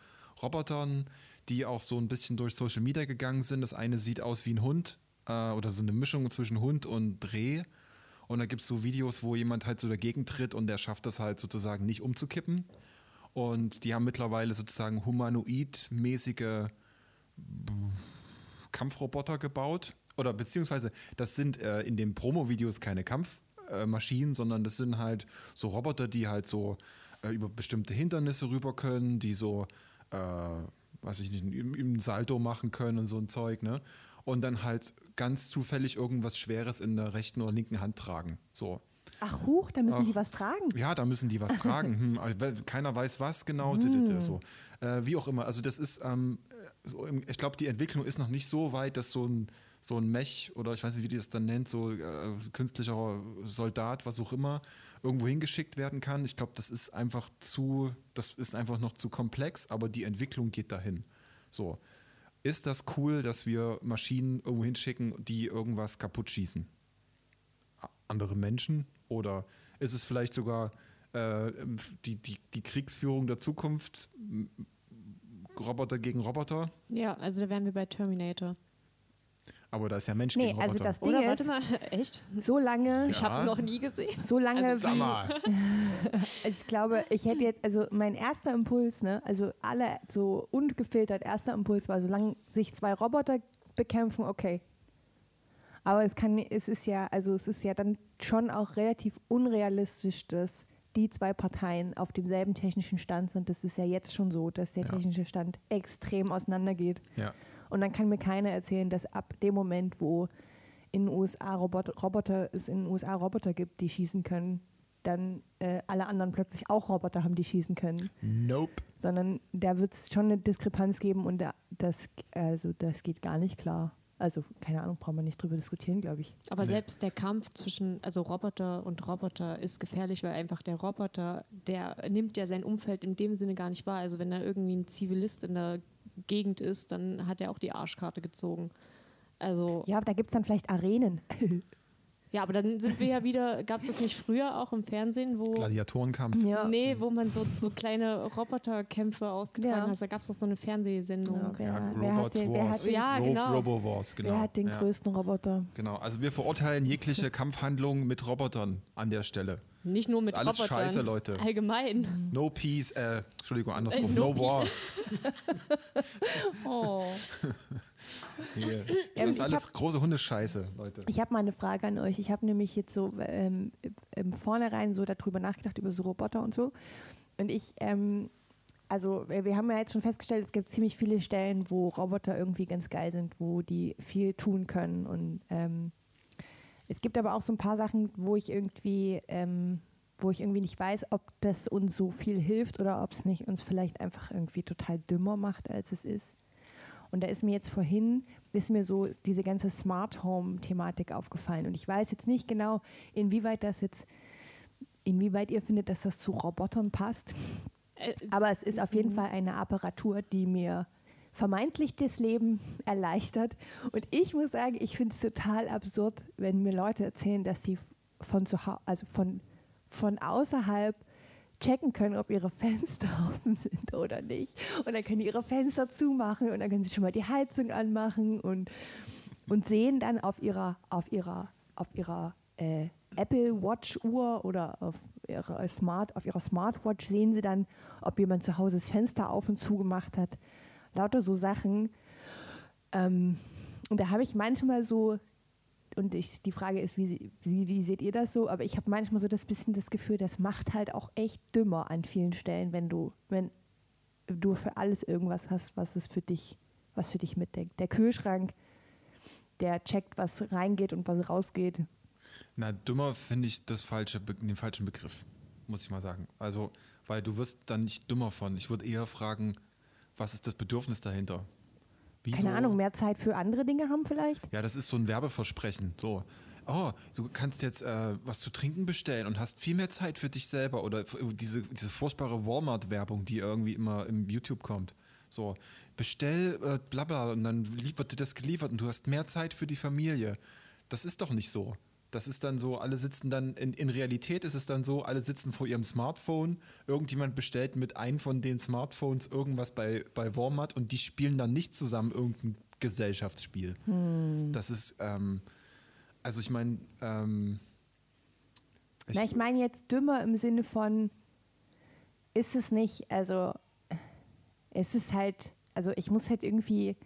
Robotern, die auch so ein bisschen durch Social Media gegangen sind. Das eine sieht aus wie ein Hund äh, oder so eine Mischung zwischen Hund und Dreh. Und da gibt es so Videos, wo jemand halt so dagegen tritt und der schafft das halt sozusagen nicht umzukippen. Und die haben mittlerweile sozusagen humanoid-mäßige Kampfroboter gebaut. Oder beziehungsweise, das sind äh, in den Promo-Videos keine Kampfmaschinen, äh, sondern das sind halt so Roboter, die halt so äh, über bestimmte Hindernisse rüber können, die so, äh, weiß ich nicht, im Salto machen können und so ein Zeug, ne? und dann halt ganz zufällig irgendwas Schweres in der rechten oder linken Hand tragen. So. Ach, huch, da müssen Ach. die was tragen. Ja, da müssen die was tragen. Hm, keiner weiß was genau. d- So. Äh, wie auch immer. Also das ist, ähm, so im, ich glaube, die Entwicklung ist noch nicht so weit, dass so ein, so ein Mech oder ich weiß nicht, wie die das dann nennt, so äh, künstlicher Soldat, was auch immer, irgendwo hingeschickt werden kann. Ich glaube, das ist einfach zu, das ist einfach noch zu komplex, aber die Entwicklung geht dahin. So. Ist das cool, dass wir Maschinen irgendwo hinschicken, die irgendwas kaputt schießen? andere Menschen? Oder ist es vielleicht sogar äh, die, die, die Kriegsführung der Zukunft? Roboter gegen Roboter? Ja, also da wären wir bei Terminator. Aber da ist ja Mensch Nee, gegen Roboter. also das Ding Oder ist, warte mal, echt? so lange, Ich Ja. habe noch nie gesehen. so lange Also Sag wie, mal. ich glaube, ich hätte jetzt, also mein erster Impuls, ne, also alle so ungefiltert, erster Impuls war, solange sich zwei Roboter bekämpfen, okay. Aber es kann, es ist ja, also es ist ja dann schon auch relativ unrealistisch, dass die zwei Parteien auf demselben technischen Stand sind. Das ist ja jetzt schon so, dass der Ja. technische Stand extrem auseinandergeht. Ja. Und dann kann mir keiner erzählen, dass ab dem Moment, wo in den USA Robot, Roboter, es in den USA Roboter gibt, die schießen können, dann äh, alle anderen plötzlich auch Roboter haben, die schießen können. Nope. Sondern da wird es schon eine Diskrepanz geben und da, das, also das geht gar nicht klar. Also, keine Ahnung, brauchen wir nicht drüber diskutieren, glaube ich. Aber Nee. selbst der Kampf zwischen, also Roboter und Roboter ist gefährlich, weil einfach der Roboter, der nimmt ja sein Umfeld in dem Sinne gar nicht wahr. Also wenn da irgendwie ein Zivilist in der Gegend ist, dann hat er auch die Arschkarte gezogen. Also Ja, aber da gibt es dann vielleicht Arenen. ja, aber dann sind wir ja wieder, gab es das nicht früher auch im Fernsehen, wo Gladiatorenkampf. ja. Nee, wo man so, so kleine Roboterkämpfe ausgetragen Ja. hat. Da gab es doch so eine Fernsehsendung. Ja, wer, Ja, wer, Robot den, Wars. den, Ja, genau. Robo-Wars, genau. wer hat den ja. größten Roboter? Genau. Also wir verurteilen jegliche Kampfhandlung mit Robotern an der Stelle. Nicht nur mit Ist alles Robotern. scheiße, Leute. Allgemein. No peace, äh, Entschuldigung, andersrum. Äh, no no, war. Oh. Nee. Ähm, Das ist alles hab- große Hundescheiße, Leute. Ich habe mal eine Frage an euch. Ich habe nämlich jetzt so ähm, im Vornherein so darüber nachgedacht, über so Roboter und so. Und ich, ähm, also wir wir haben ja jetzt schon festgestellt, es gibt ziemlich viele Stellen, wo Roboter irgendwie ganz geil sind, wo die viel tun können. Und ähm, es gibt aber auch so ein paar Sachen, wo ich irgendwie, ähm, wo ich irgendwie nicht weiß, ob das uns so viel hilft oder ob es nicht uns vielleicht einfach irgendwie total dümmer macht, als es ist. Und da ist mir jetzt vorhin, ist mir so diese ganze Smart Home-Thematik aufgefallen. Und ich weiß jetzt nicht genau, inwieweit das jetzt, inwieweit ihr findet, dass das zu Robotern passt. Äh, Aber es ist auf jeden Fall eine Apparatur, die mir vermeintlich das Leben erleichtert. Und ich muss sagen, ich finde es total absurd, wenn mir Leute erzählen, dass sie von zu also von, von außerhalb checken können, ob ihre Fenster offen sind oder nicht. Und dann können die ihre Fenster zumachen und dann können sie schon mal die Heizung anmachen und, und sehen dann auf ihrer, auf ihrer, auf ihrer äh, Apple Watch Uhr oder auf ihrer Smart, auf ihrer Smartwatch sehen sie dann, ob jemand zu Hause das Fenster auf und zu gemacht hat. Lauter so Sachen. Ähm, und da habe ich manchmal so, und ich, die Frage ist, wie, wie, wie seht ihr das so? Aber ich habe manchmal so das bisschen das Gefühl, das macht halt auch echt dümmer an vielen Stellen, wenn du, wenn du für alles irgendwas hast, was es für dich, was für dich mitdenkt. Der Kühlschrank, der checkt, was reingeht und was rausgeht. Na, dümmer finde ich das falsche, den falschen Begriff, muss ich mal sagen. Also, weil du wirst dann nicht dümmer von. Ich würde eher fragen, was ist das Bedürfnis dahinter? Wieso? Keine Ahnung, mehr Zeit für andere Dinge haben vielleicht? Ja, das ist so ein Werbeversprechen. So, oh, du kannst jetzt äh, was zu trinken bestellen und hast viel mehr Zeit für dich selber. Oder f- diese, diese furchtbare Walmart-Werbung, die irgendwie immer im YouTube kommt. So, bestell äh, bla bla und dann wird dir das geliefert und du hast mehr Zeit für die Familie. Das ist doch nicht so. Das ist dann so, alle sitzen dann, in, in Realität ist es dann so, alle sitzen vor ihrem Smartphone, irgendjemand bestellt mit einem von den Smartphones irgendwas bei, bei Walmart und die spielen dann nicht zusammen irgendein Gesellschaftsspiel. Das ist, ähm, also ich meine, ähm, ich, Na, ich meine jetzt dümmer im Sinne von, ist es nicht, also es ist halt, also ich muss halt irgendwie,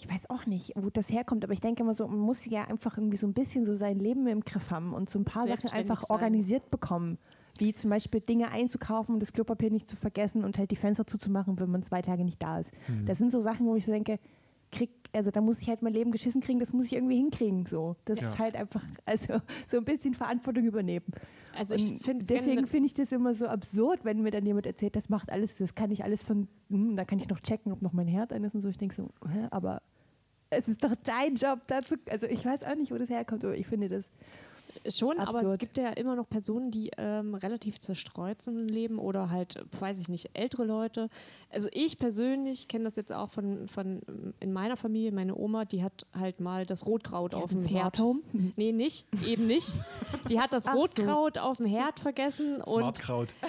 ich weiß auch nicht, wo das herkommt, aber ich denke immer so, man muss ja einfach irgendwie so ein bisschen so sein Leben im Griff haben und so ein paar Sachen einfach sein. organisiert bekommen. Wie zum Beispiel Dinge einzukaufen und das Klopapier nicht zu vergessen und halt die Fenster zuzumachen, wenn man zwei Tage nicht da ist. Das sind so Sachen, wo ich so denke, krieg, also da muss ich halt mein Leben geschissen kriegen, das muss ich irgendwie hinkriegen. So. Das Ja. ist halt einfach, also so ein bisschen Verantwortung übernehmen. Also ich Und finde deswegen finde ich das immer so absurd, wenn mir dann jemand erzählt, das macht alles, das kann ich alles von, hm, da kann ich noch checken, ob noch mein Herd an ist und so. Ich denke so, hä, aber es ist doch dein Job dazu. Also ich weiß auch nicht, wo das herkommt, aber ich finde das. Schon, aber es Absurd. gibt ja immer noch Personen, die ähm, relativ zerstreut sind im Leben oder halt, weiß ich nicht, ältere Leute. Also ich persönlich kenne das jetzt auch von, von ähm, in meiner Familie, meine Oma, die hat halt mal das Rotkraut auf dem Herd. Home? Nee, nicht, eben nicht. Die hat das. Rotkraut auf dem Herd vergessen und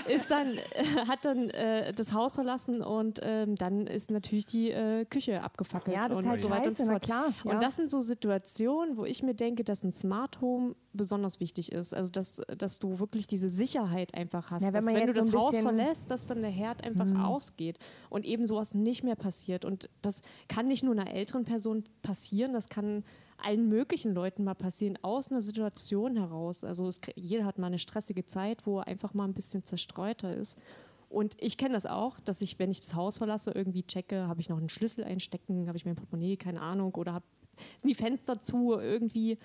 ist dann, äh, hat dann äh, das Haus verlassen und ähm, dann ist natürlich die äh, Küche abgefackelt. Ja, das ist und halt so weiter und so na fort. klar, ja. Und das sind so Situationen, wo ich mir denke, dass ein Smart Home besonders wichtig ist. Also, dass, dass du wirklich diese Sicherheit einfach hast. Ja, wenn dass, wenn du so das ein Haus Mhm. verlässt, dass dann der Herd einfach ausgeht und eben sowas nicht mehr passiert. Und das kann nicht nur einer älteren Person passieren, das kann allen möglichen Leuten mal passieren, aus einer Situation heraus. Also es, jeder hat mal eine stressige Zeit, wo er einfach mal ein bisschen zerstreuter ist. Und ich kenne das auch, dass ich, wenn ich das Haus verlasse, irgendwie checke, habe ich noch einen Schlüssel einstecken, habe ich mein Portemonnaie, keine Ahnung, oder hab, sind die Fenster zu irgendwie.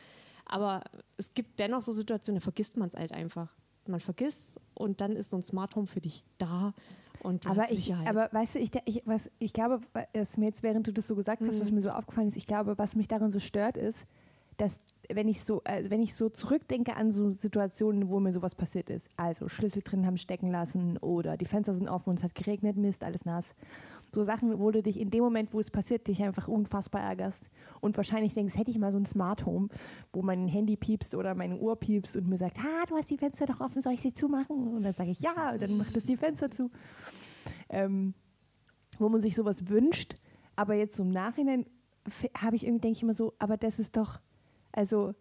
Aber es gibt dennoch so Situationen, da vergisst man es halt einfach. Man vergisst und dann ist so ein Smart Home für dich da und Aber ich, Sicherheit. aber weißt du, ich, ich, was, ich glaube, was mir jetzt, während du das so gesagt hast, was Mhm. mir so aufgefallen ist, ich glaube, was mich daran so stört, ist, dass wenn ich so, also wenn ich so zurückdenke an so Situationen, wo mir sowas passiert ist, also Schlüssel drin haben stecken lassen oder die Fenster sind offen und es hat geregnet, Mist, alles nass. So Sachen, wo du dich in dem Moment, wo es passiert, dich einfach unfassbar ärgerst und wahrscheinlich denkst, hätte ich mal so ein Smart Home, wo mein Handy piepst oder meine Uhr piepst und mir sagt, ah, du hast die Fenster doch offen, soll ich sie zumachen? Und dann sage ich, ja, und dann macht es die Fenster zu ähm, wo man sich sowas wünscht. Aber jetzt so im Nachhinein habe ich irgendwie, denke ich immer so, aber das ist doch, also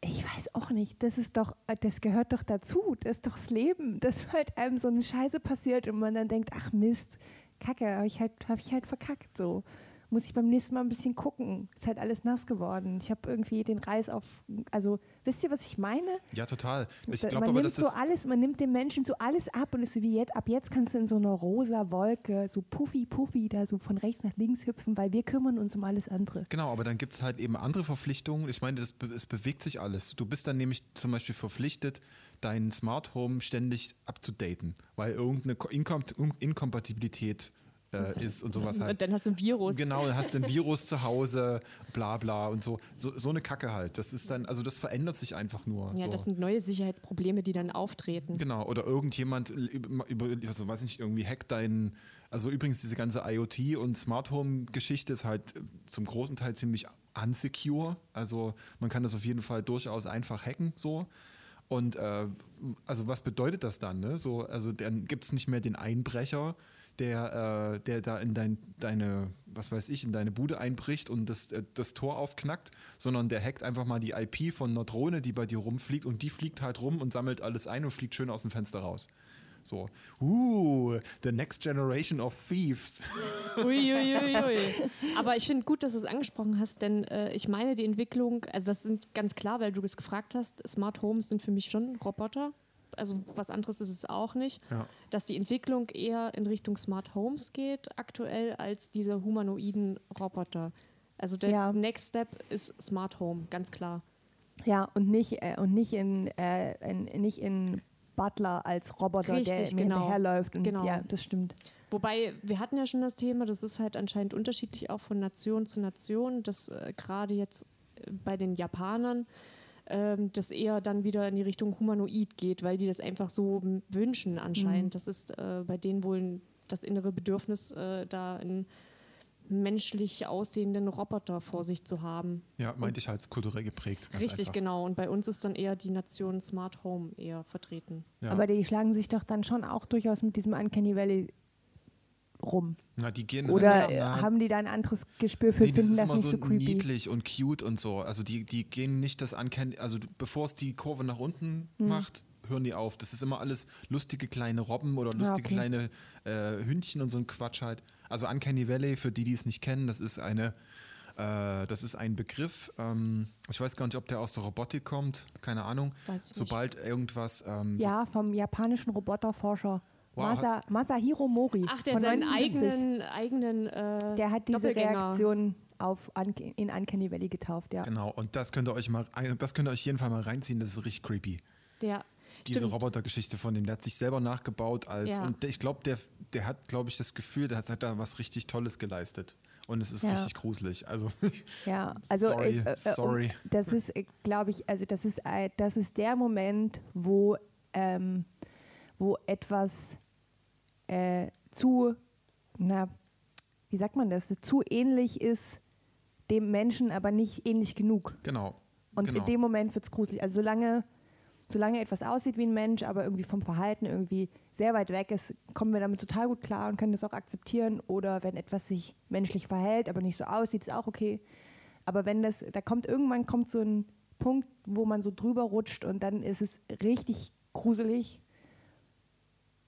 ich weiß auch nicht, das ist doch, das gehört doch dazu, das ist doch das Leben, dass halt einem so eine Scheiße passiert und man dann denkt, ach Mist, Kacke, habe ich, halt, hab ich halt verkackt so. Muss ich beim nächsten Mal ein bisschen gucken. Ist halt alles nass geworden. Ich habe irgendwie den Reis auf, also wisst ihr, was ich meine? Ja, total. Ich glaube man aber, nimmt das so alles, man nimmt dem Menschen so alles ab und ist so wie jetzt, ab jetzt kannst du in so einer rosa Wolke so puffi, puffi da so von rechts nach links hüpfen, weil wir kümmern uns um alles andere. Genau, aber dann gibt es halt eben andere Verpflichtungen. Ich meine, das, es bewegt sich alles. Du bist dann nämlich zum Beispiel verpflichtet, dein Smart Home ständig abzudaten, weil irgendeine Ko- Inkom Inkompatibilität äh, ist und sowas halt. und dann hast du ein Virus. Genau, dann hast du ein Virus zu Hause, bla bla und so. so. So eine Kacke halt. Das ist dann, also das verändert sich einfach nur. Ja, so. das sind neue Sicherheitsprobleme, die dann auftreten. Genau, oder irgendjemand über, über also weiß nicht, irgendwie hackt deinen, also übrigens diese ganze IoT und Smart Home Geschichte ist halt äh, zum großen Teil ziemlich unsecure, also man kann das auf jeden Fall durchaus einfach hacken, so. Und äh, also was bedeutet das dann? Ne? So, also dann gibt es nicht mehr den Einbrecher, der, äh, der da in dein, deine, was weiß ich, in deine Bude einbricht und das, äh, das Tor aufknackt, sondern der hackt einfach mal die IP von einer Drohne, die bei dir rumfliegt und die fliegt halt rum und sammelt alles ein und fliegt schön aus dem Fenster raus. So, uh, the next generation of thieves. Uiuiuiui. Aber ich finde gut, dass du es angesprochen hast, denn äh, ich meine die Entwicklung, also das sind ganz klar, weil du es gefragt hast, Smart Homes sind für mich schon Roboter. Also was anderes ist es auch nicht. Ja. Dass die Entwicklung eher in Richtung Smart Homes geht aktuell als diese humanoiden Roboter. Also der Ja. Next Step ist Smart Home, ganz klar. Ja, und nicht, äh, und nicht in, äh, in, nicht in Butler als Roboter, der Richtig, mir genau. hinterherläuft. Und Genau. Ja, das stimmt. Wobei, wir hatten ja schon das Thema, das ist halt anscheinend unterschiedlich auch von Nation zu Nation, dass äh, gerade jetzt äh, bei den Japanern ähm, das eher dann wieder in die Richtung Humanoid geht, weil die das einfach so wünschen anscheinend. Das ist äh, bei denen wohl das innere Bedürfnis, äh, da einen menschlich aussehenden Roboter vor sich zu haben. Ja, meinte ich halt kulturell geprägt. Richtig, einfach. genau. Und bei uns ist dann eher die Nation Smart Home eher vertreten. Ja. Aber die schlagen sich doch dann schon auch durchaus mit diesem Uncanny Valley rum. Na, die gehen Oder äh, na, haben die da ein anderes Gespür für, Nee, das finden ist das immer nicht so, so creepy? niedlich und cute und so. Also die, die gehen nicht das ankennen, also bevor es die Kurve nach unten Hm. macht, hören die auf. Das ist immer alles lustige kleine Robben oder lustige okay. kleine äh, Hündchen und so ein Quatsch halt. Also Uncanny Valley, für die, die es nicht kennen, das ist eine äh, das ist ein Begriff, ähm, ich weiß gar nicht, ob der aus der Robotik kommt, keine Ahnung. Weiß ich nicht. Sobald irgendwas ähm, Ja, vom japanischen Roboterforscher Wow, Masa, Masahiro Mori. Ach, der von seinen 1970. eigenen, eigenen äh, Der hat diese. Reaktion auf in Uncanny Valley getauft, ja. Genau, und das könnt ihr euch mal, das könnt ihr euch jeden Fall mal reinziehen, das ist richtig creepy. Der, Diese. Robotergeschichte von dem, der hat sich selber nachgebaut als, Ja. und der, ich glaube, der, der hat, glaube ich, das Gefühl, der hat, hat da was richtig Tolles geleistet. Und es ist Ja. richtig gruselig. Also, Ja, also Sorry, äh, äh, sorry. das ist, glaube ich, also das ist, äh, das ist der Moment, wo, ähm, wo etwas äh, zu, na, wie sagt man das, zu ähnlich ist dem Menschen, aber nicht ähnlich genug. genau. Und genau. in dem Moment wird es gruselig. Also solange, solange etwas aussieht wie ein Mensch, aber irgendwie vom Verhalten irgendwie sehr weit weg ist, kommen wir damit total gut klar und können das auch akzeptieren. Oder wenn etwas sich menschlich verhält, aber nicht so aussieht, ist auch okay. Aber wenn das, da kommt irgendwann kommt so ein Punkt, wo man so drüber rutscht und dann ist es richtig gruselig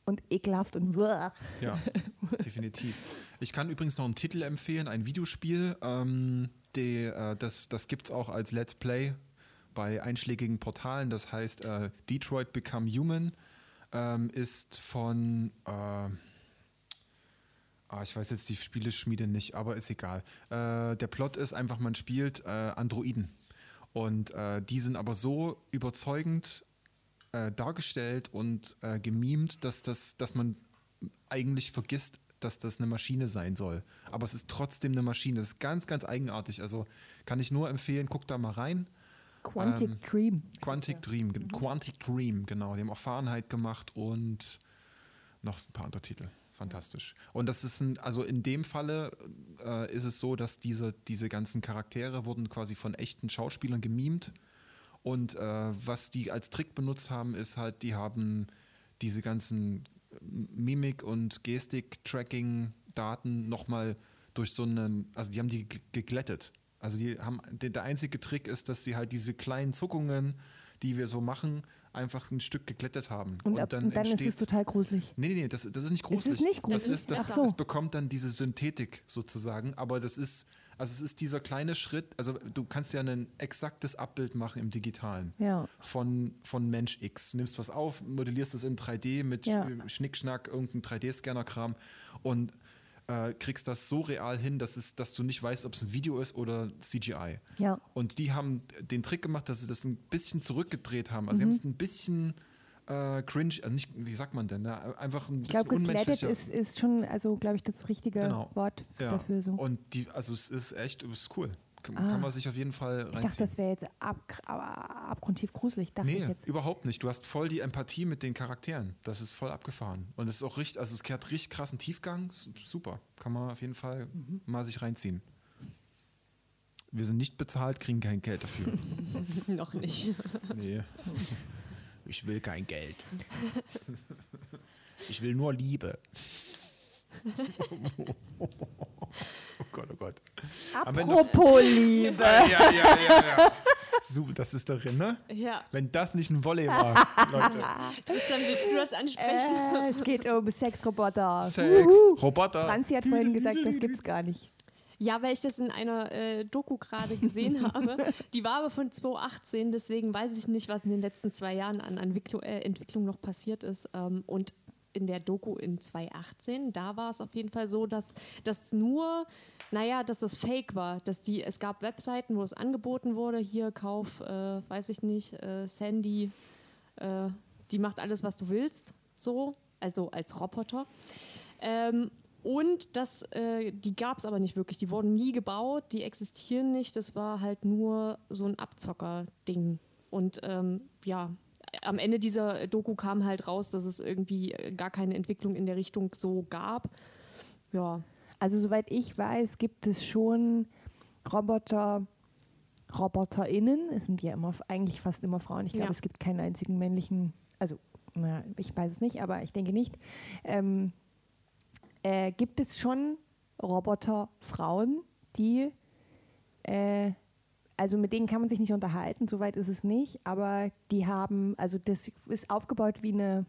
und ekelhaft und bläh. Ja, definitiv. Ich kann übrigens noch einen Titel empfehlen, ein Videospiel. Ähm, die, äh, das das gibt es auch als Let's Play bei einschlägigen Portalen. Das heißt äh, Detroit Become Human. Ähm, ist von, äh, ah, ich weiß jetzt die Spieleschmiede nicht, aber ist egal. Äh, der Plot ist einfach, man spielt äh, Androiden. Und äh, die sind aber so überzeugend äh, dargestellt und gemimt, dass, das, dass man eigentlich vergisst, dass das eine Maschine sein soll. Aber es ist trotzdem eine Maschine. Das ist ganz, ganz eigenartig. Also kann ich nur empfehlen, guck da mal rein. Quantic Ähm, Dream. Quantic Dream, ge- Quantic Dream, genau. Die haben auch Fahrenheit gemacht und noch ein paar andere Titel. Fantastisch. Und das ist ein, also in dem Falle äh, ist es so, dass diese, diese ganzen Charaktere wurden quasi von echten Schauspielern gemimt. Und äh, was die als Trick benutzt haben, ist halt, die haben diese ganzen Mimik- und Gestik-Tracking-Daten nochmal durch so einen, also die haben die geglättet. Also die haben, der, einzige Trick ist, dass sie halt diese kleinen Zuckungen, die wir so machen, einfach ein Stück geglättet haben. Und, ab, und dann ist es entsteht- total gruselig. Nee, nee, nee, das, das ist nicht gruselig. nicht gruselig? Das ist, das, Ach so. Es bekommt dann diese Synthetik sozusagen, aber das ist, also es ist dieser kleine Schritt, also du kannst ja ein exaktes Abbild machen im Digitalen Ja. von, von Mensch X. Du nimmst was auf, modellierst das in 3D mit Ja. Schnickschnack, irgendein 3D-Scanner-Kram und äh, kriegst das so real hin, dass, es, dass du nicht weißt, ob es ein Video ist oder CGI. Ja. Und die haben den Trick gemacht, dass sie das ein bisschen zurückgedreht haben. Also sie haben Mhm. es ein bisschen äh, cringe, also nicht, wie sagt man denn, ne? einfach ein Ich bisschen glaube, geglättet unmenschlicher. ist, ist schon, also glaube ich, das richtige Genau. Wort ja. dafür. So. Und die, also es ist echt, es ist cool. Kann, Ah. man sich auf jeden Fall ich dachte, reinziehen. das wäre jetzt ab, abgrundtief gruselig, dachte Nee, ich jetzt. überhaupt nicht. Du hast voll die Empathie mit den Charakteren. Das ist voll abgefahren. Und es ist auch richtig, also es hat richtig krassen Tiefgang. Super. Kann man auf jeden Fall Mhm. mal sich reinziehen. Wir sind nicht bezahlt, kriegen kein Geld dafür. Noch nicht. nee. Ich will kein Geld. Ich will nur Liebe. Oh Gott, oh Gott. Apropos Liebe. Ja, ja, ja, ja. Super, das ist darin, ne? Ja, Wenn das nicht ein Volley war, Leute. Tristan, willst du das ansprechen? Äh, es geht um Sexroboter. Sex, Wuhu. Roboter. Franzi hat vorhin gesagt, das gibt's gar nicht. Ja, weil ich das in einer äh, Doku gerade gesehen habe. Die war aber von 2018, deswegen weiß ich nicht, was in den letzten zwei Jahren an Entwicklung, äh, Entwicklung noch passiert ist. Ähm, und in der Doku in 2018, da war es auf jeden Fall so, dass das nur, naja, dass das Fake war. Dass die, es gab Webseiten, wo es angeboten wurde, hier kauf, äh, weiß ich nicht, äh, Sandy, äh, die macht alles, was du willst, so, also als Roboter. Ähm, und das, äh, die gab es aber nicht wirklich. Die wurden nie gebaut, die existieren nicht. Das war halt nur so ein Abzocker-Ding. Und ähm, ja, am Ende dieser Doku kam halt raus, dass es irgendwie äh, gar keine Entwicklung in der Richtung so gab. Ja, Also soweit ich weiß, gibt es schon Roboter, RoboterInnen. Es sind ja immer eigentlich fast immer Frauen. Ich glaube, Ja. es gibt keinen einzigen männlichen, also na, ich weiß es nicht, aber ich denke nicht. Ähm, äh, gibt es schon Roboterfrauen, die äh, also mit denen kann man sich nicht unterhalten, soweit ist es nicht, aber die haben, also das ist aufgebaut wie eine,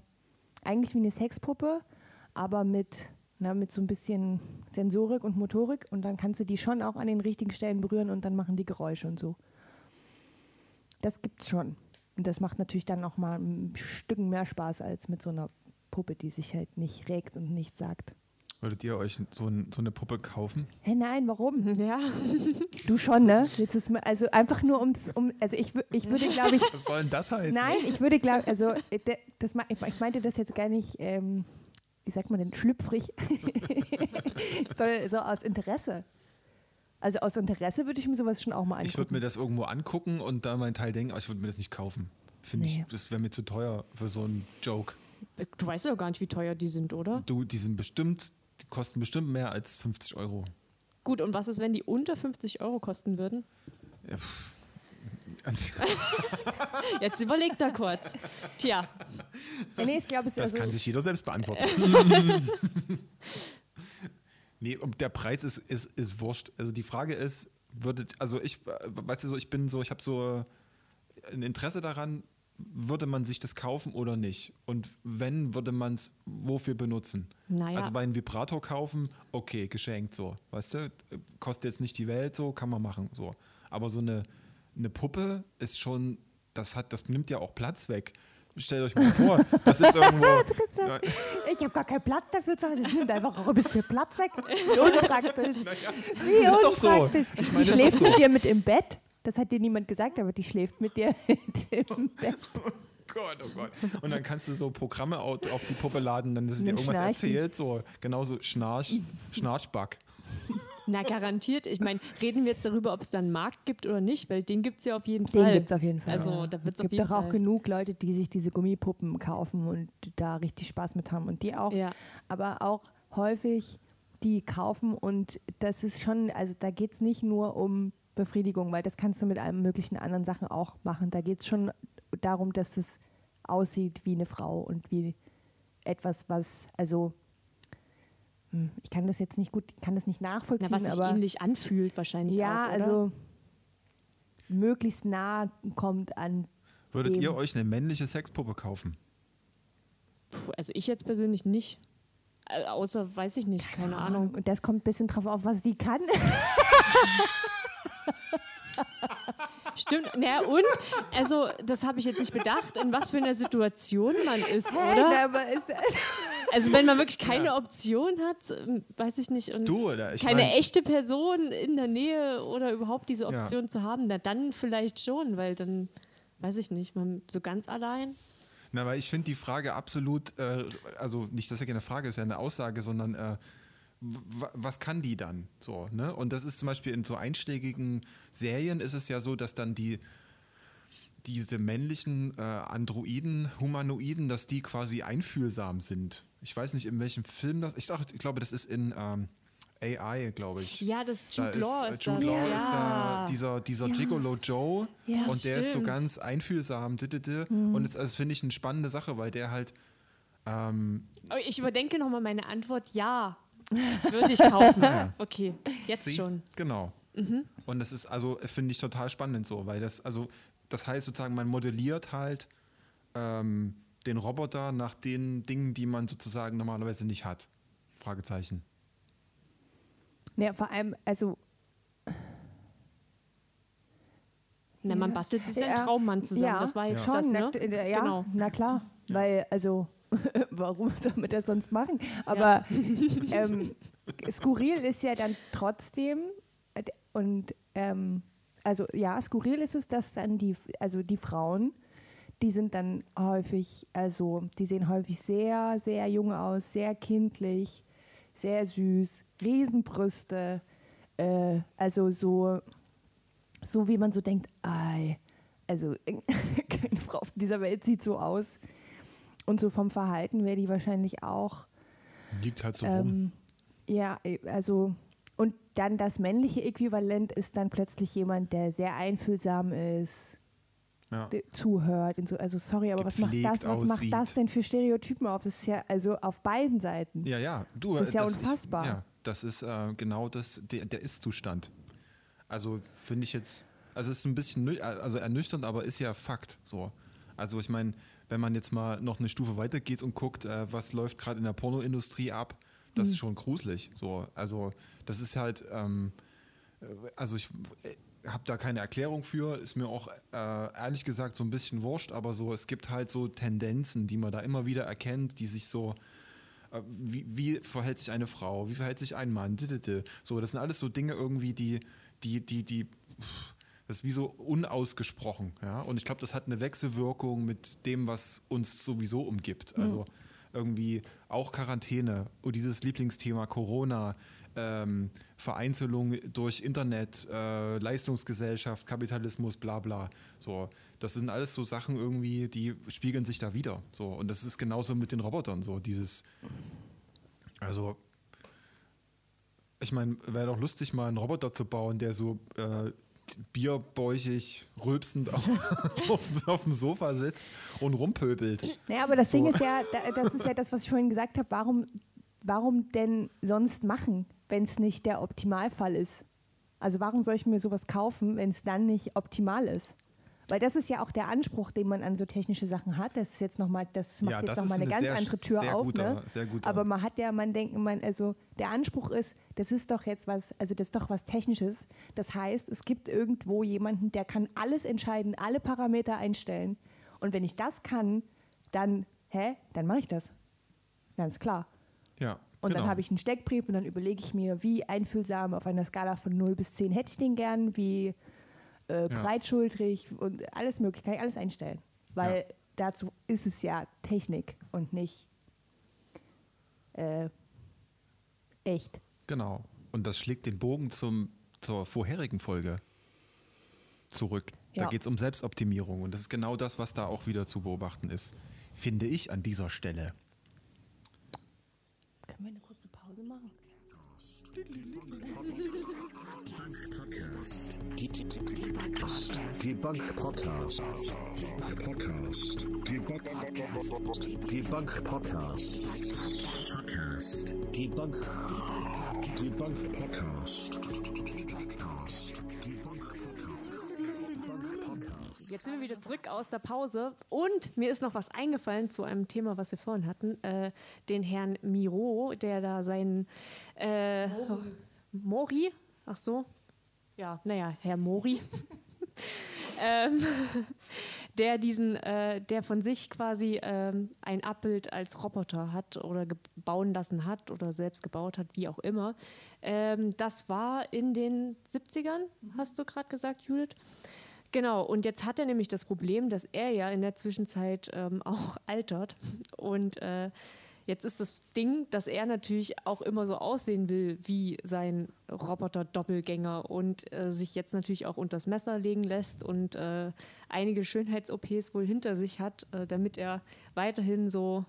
eigentlich wie eine Sexpuppe, aber mit, na, mit so ein bisschen Sensorik und Motorik und dann kannst du die schon auch an den richtigen Stellen berühren und dann machen die Geräusche und so. Das gibt's schon. Und das macht natürlich dann auch mal ein Stück mehr Spaß als mit so einer Puppe, die sich halt nicht regt und nichts sagt. Würdet ihr euch so, ein, so eine Puppe kaufen? Hä, nein, warum? Ja. Du schon, ne? Jetzt ist mir, also einfach nur um, um also ich, ich würde, glaube ich, Was soll denn das heißen? nein, ich würde, glaube also äh, das, ich meinte das jetzt gar nicht, ähm, wie sagt man denn, schlüpfrig, sondern so aus Interesse. Also aus Interesse würde ich mir sowas schon auch mal Ich würde angucken. mir das irgendwo angucken und da meinen Teil denken, aber ich würde mir das nicht kaufen. Finde Nee. ich, das wäre mir zu teuer für so einen Joke. Du weißt ja gar nicht, wie teuer die sind, oder? Du, die sind bestimmt, die kosten bestimmt mehr als 50 Euro. Gut, und was ist, wenn die unter 50 Euro kosten würden? Ja. Jetzt überleg da kurz. Tja, Ja, nee, ich glaube, es Das also, kann sich jeder selbst beantworten. nee, und der Preis ist, ist, ist wurscht. Also die Frage ist, würdet, also ich, äh, weißt du so, ich bin so, ich habe so ein Interesse daran, würde man sich das kaufen oder nicht? Und wenn, würde man es wofür benutzen? Naja. Also bei einem Vibrator kaufen, okay, geschenkt so, weißt du? Kostet jetzt nicht die Welt so, kann man machen so. Aber so eine, eine Puppe ist schon, das hat, das nimmt ja auch Platz weg. Stellt euch mal vor, das ist irgendwo. Ich habe gar keinen Platz dafür zu Hause. Es nimmt einfach auch ein bisschen Platz weg. Unpraktisch. Wie ist doch so. unpraktisch. Ich doch schläft so. mit dir mit im Bett. Das hat dir niemand gesagt, aber die schläft mit dir im Bett. Gott, oh Gott. Und dann kannst du so Programme au- auf die Puppe laden, dann ist dir irgendwas Schnarchen. erzählt, so genauso Schnarch, Schnarchback. na garantiert. Ich meine, reden wir jetzt darüber, ob es da einen Markt gibt oder nicht, weil den gibt es ja auf jeden Den Fall. gibt es auf jeden Fall. Also da wird es gibt jeden doch auch Fall. genug Leute, die sich diese Gummipuppen kaufen und da richtig Spaß mit haben. Und die auch. Ja. Aber auch häufig die kaufen und das ist schon, also da geht es nicht nur um Befriedigung, weil das kannst du mit allen möglichen anderen Sachen auch machen. Da geht es schon darum, dass es aussieht wie eine Frau und wie etwas, was, also hm, ich kann das jetzt nicht gut, ich kann das nicht Na, nachvollziehen, was sich aber ähnlich anfühlt wahrscheinlich ja, auch, oder? also möglichst nah kommt an Würdet Dem. ihr euch eine männliche Sexpuppe kaufen? Puh, also ich jetzt persönlich nicht. Außer, weiß ich nicht, keine Ahnung. Und das kommt ein bisschen drauf auf, was sie kann. Stimmt, naja, und? Also, das habe ich jetzt nicht bedacht, in was für einer Situation man ist, oder? aber ist, Also, wenn man wirklich keine Option hat, ähm, weiß ich nicht, und Du, oder? Ich keine mein- echte Person in der Nähe oder überhaupt diese Ja. Option zu haben, na dann vielleicht schon, weil dann, weiß ich nicht, man so ganz allein. Na, weil ich finde die Frage absolut, äh, also nicht, dass ja keine Frage ist, ja eine Aussage, sondern äh, was kann die dann? So, ne? Und das ist zum Beispiel in so einschlägigen Serien ist es ja so, dass dann die diese männlichen äh, Androiden, Humanoiden, dass die quasi einfühlsam sind. Ich weiß nicht, in welchem Film das. Ich, dachte, ich glaube, das ist in ähm, AI, glaube ich. Ja, das Da Jude Law äh, ist, Jude. Law ja. ist da dieser, dieser Gigolo Joe Ja, und der ist so stimmt. ganz einfühlsam. Mhm. Und das, das finde ich eine spannende Sache, weil der halt ähm, Ich überdenke nochmal meine Antwort, ja, würde ich kaufen. Okay, jetzt sie- schon. Genau. Und das ist also, finde ich total spannend so, weil das, also, das heißt sozusagen, man modelliert halt ähm, den Roboter nach den Dingen, die man sozusagen normalerweise nicht hat. Fragezeichen. ja, vor allem, also Na, man bastelt sich seinen Ja. Traummann zusammen, ja, das war jetzt schon, das, na, ne? äh, ja, Genau. na klar, weil, also, warum soll man das sonst machen? Aber ähm, skurril ist ja dann trotzdem, und ähm, also ja, skurril ist es, dass dann die, also die Frauen, die sind dann häufig, also die sehen häufig sehr, sehr jung aus, sehr kindlich, sehr süß, Riesenbrüste, äh, also so, so wie man so denkt, ei, also keine Frau auf dieser Welt sieht so aus. Und so vom Verhalten wäre die wahrscheinlich auch, Liegt halt so rum. ähm, ja, äh, also, und dann das männliche Äquivalent ist dann plötzlich jemand, der sehr einfühlsam ist, Ja. zuhört. Und so. Also sorry, aber was macht das? Was macht das denn für Stereotypen auf? Das ist ja also auf beiden Seiten. Ja, ja, du, Das ist ja ich- unfassbar. ja, das ist äh, genau das, der, der Ist-Zustand. Also finde ich jetzt, also es ist ein bisschen also ernüchternd, aber ist ja Fakt. So. Also ich meine, wenn man jetzt mal noch eine Stufe weitergeht und guckt, äh, was läuft gerade in der Pornoindustrie ab, das Mhm. ist schon gruselig. So. Also das ist halt, ähm, äh, also ich habe da keine Erklärung für, ist mir auch äh, ehrlich gesagt so ein bisschen wurscht, aber so, es gibt halt so Tendenzen, die man da immer wieder erkennt, die sich so äh, wie, wie verhält sich eine Frau, wie verhält sich ein Mann, so, das sind alles so Dinge irgendwie, die, die, die, die, das ist wie so unausgesprochen, ja, und ich glaube, das hat eine Wechselwirkung mit dem, was uns sowieso umgibt, also irgendwie auch Quarantäne und dieses Lieblingsthema Corona, ähm, Vereinzelung durch Internet, äh, Leistungsgesellschaft, Kapitalismus, bla bla. So, das sind alles so Sachen irgendwie, die spiegeln sich da wieder. So, und das ist genauso mit den Robotern, so dieses, also ich meine, wäre doch lustig, mal einen Roboter zu bauen, der so äh, bierbäuchig, rülpsend auf, auf, auf dem Sofa sitzt und rumpöbelt. Naja, aber das So. Ding ist ja, da- das ist ja das, was ich vorhin gesagt habe, warum, warum denn sonst machen, wenn es nicht der Optimalfall ist? Also warum soll ich mir sowas kaufen, wenn es dann nicht optimal ist? Weil das ist ja auch der Anspruch, den man an so technische Sachen hat. Das ist jetzt noch mal, das macht Ja, jetzt das noch ist mal eine eine ganz sehr- andere Tür sehr auf. guter- ne? sehr guter- Aber man hat ja, man denkt, man, also der Anspruch ist, das ist doch jetzt was, also das ist doch was Technisches. Das heißt, es gibt irgendwo jemanden, der kann alles entscheiden, alle Parameter einstellen. Und wenn ich das kann, dann, hä, dann mache ich das. Ganz klar. Ja. Und genau. dann habe ich einen Steckbrief und dann überlege ich mir, wie einfühlsam auf einer Skala von 0 bis 10 hätte ich den gern, wie äh, breitschultrig und alles mögliche, kann ich alles einstellen. Weil Ja. dazu ist es ja Technik und nicht äh, echt. Genau. Und das schlägt den Bogen zum, zur vorherigen Folge zurück. Da Ja. geht es um Selbstoptimierung. Und das ist genau das, was da auch wieder zu beobachten ist. Finde ich an dieser Stelle. Können wir eine kurze Pause machen? Debunk Podcast. Podcast. Debunk Podcast. Debunk Podcast. Podcast. Debunk. Debunk Podcast. Jetzt sind wir wieder zurück aus der Pause und mir ist noch was eingefallen zu einem Thema, was wir vorhin hatten. Äh, den Herrn Miro, der da seinen äh, Mori, ach so, ja, naja, Herr Mori, ähm, der diesen, äh, der von sich quasi ähm, ein Abbild als Roboter hat oder bauen lassen hat oder selbst gebaut hat, wie auch immer. Ähm, das war in den 70ern, hast du gerade gesagt, Judith? Genau, und jetzt hat er nämlich das Problem, dass er ja in der Zwischenzeit ähm, auch altert. Und äh, jetzt ist das Ding, dass er natürlich auch immer so aussehen will wie sein Roboter-Doppelgänger und äh, sich jetzt natürlich auch unters Messer legen lässt und äh, einige Schönheits-OPs wohl hinter sich hat, äh, damit er weiterhin so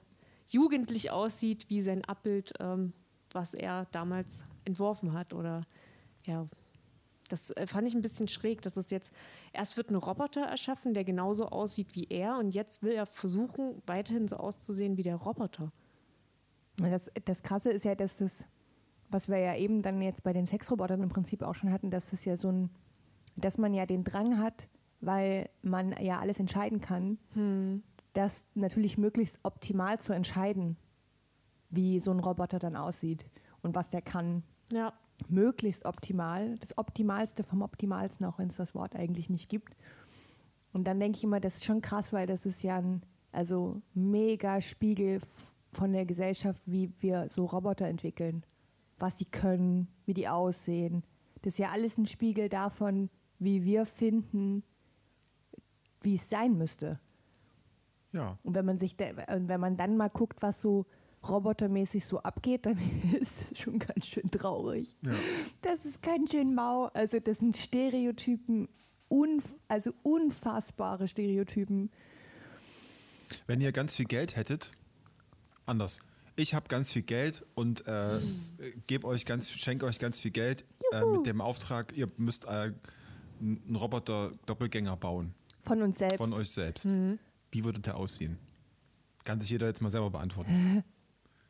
jugendlich aussieht wie sein Abbild, ähm, was er damals entworfen hat oder ja, das äh, fand ich ein bisschen schräg, dass es jetzt erst wird ein Roboter erschaffen, der genauso aussieht wie er und jetzt will er versuchen, weiterhin so auszusehen wie der Roboter. Das, das Krasse ist ja, dass das, was wir ja eben dann jetzt bei den Sexrobotern im Prinzip auch schon hatten, dass das ja so ein, dass man ja den Drang hat, weil man ja alles entscheiden kann, das natürlich möglichst optimal zu entscheiden, wie so ein Roboter dann aussieht und was der kann. Ja, Möglichst optimal, das Optimalste vom Optimalsten, auch wenn es das Wort eigentlich nicht gibt. Und dann denke ich immer, das ist schon krass, weil das ist ja ein also mega Spiegel von der Gesellschaft, wie wir so Roboter entwickeln, was sie können, wie die aussehen. Das ist ja alles ein Spiegel davon, wie wir finden, wie es sein müsste. Ja. Und wenn man sich, wenn man dann mal guckt, was so robotermäßig so abgeht, dann ist es schon ganz schön traurig. Ja. Das ist ganz schön mau. Also das sind Stereotypen, unf also unfassbare Stereotypen. Wenn ihr ganz viel Geld hättet, anders. Ich habe ganz viel Geld und äh, gebe euch ganz, schenke euch ganz viel Geld äh, mit dem Auftrag, ihr müsst äh, einen Roboter-Doppelgänger bauen Von uns selbst. von euch selbst. Wie würde der aussehen? Kann sich jeder jetzt mal selber beantworten.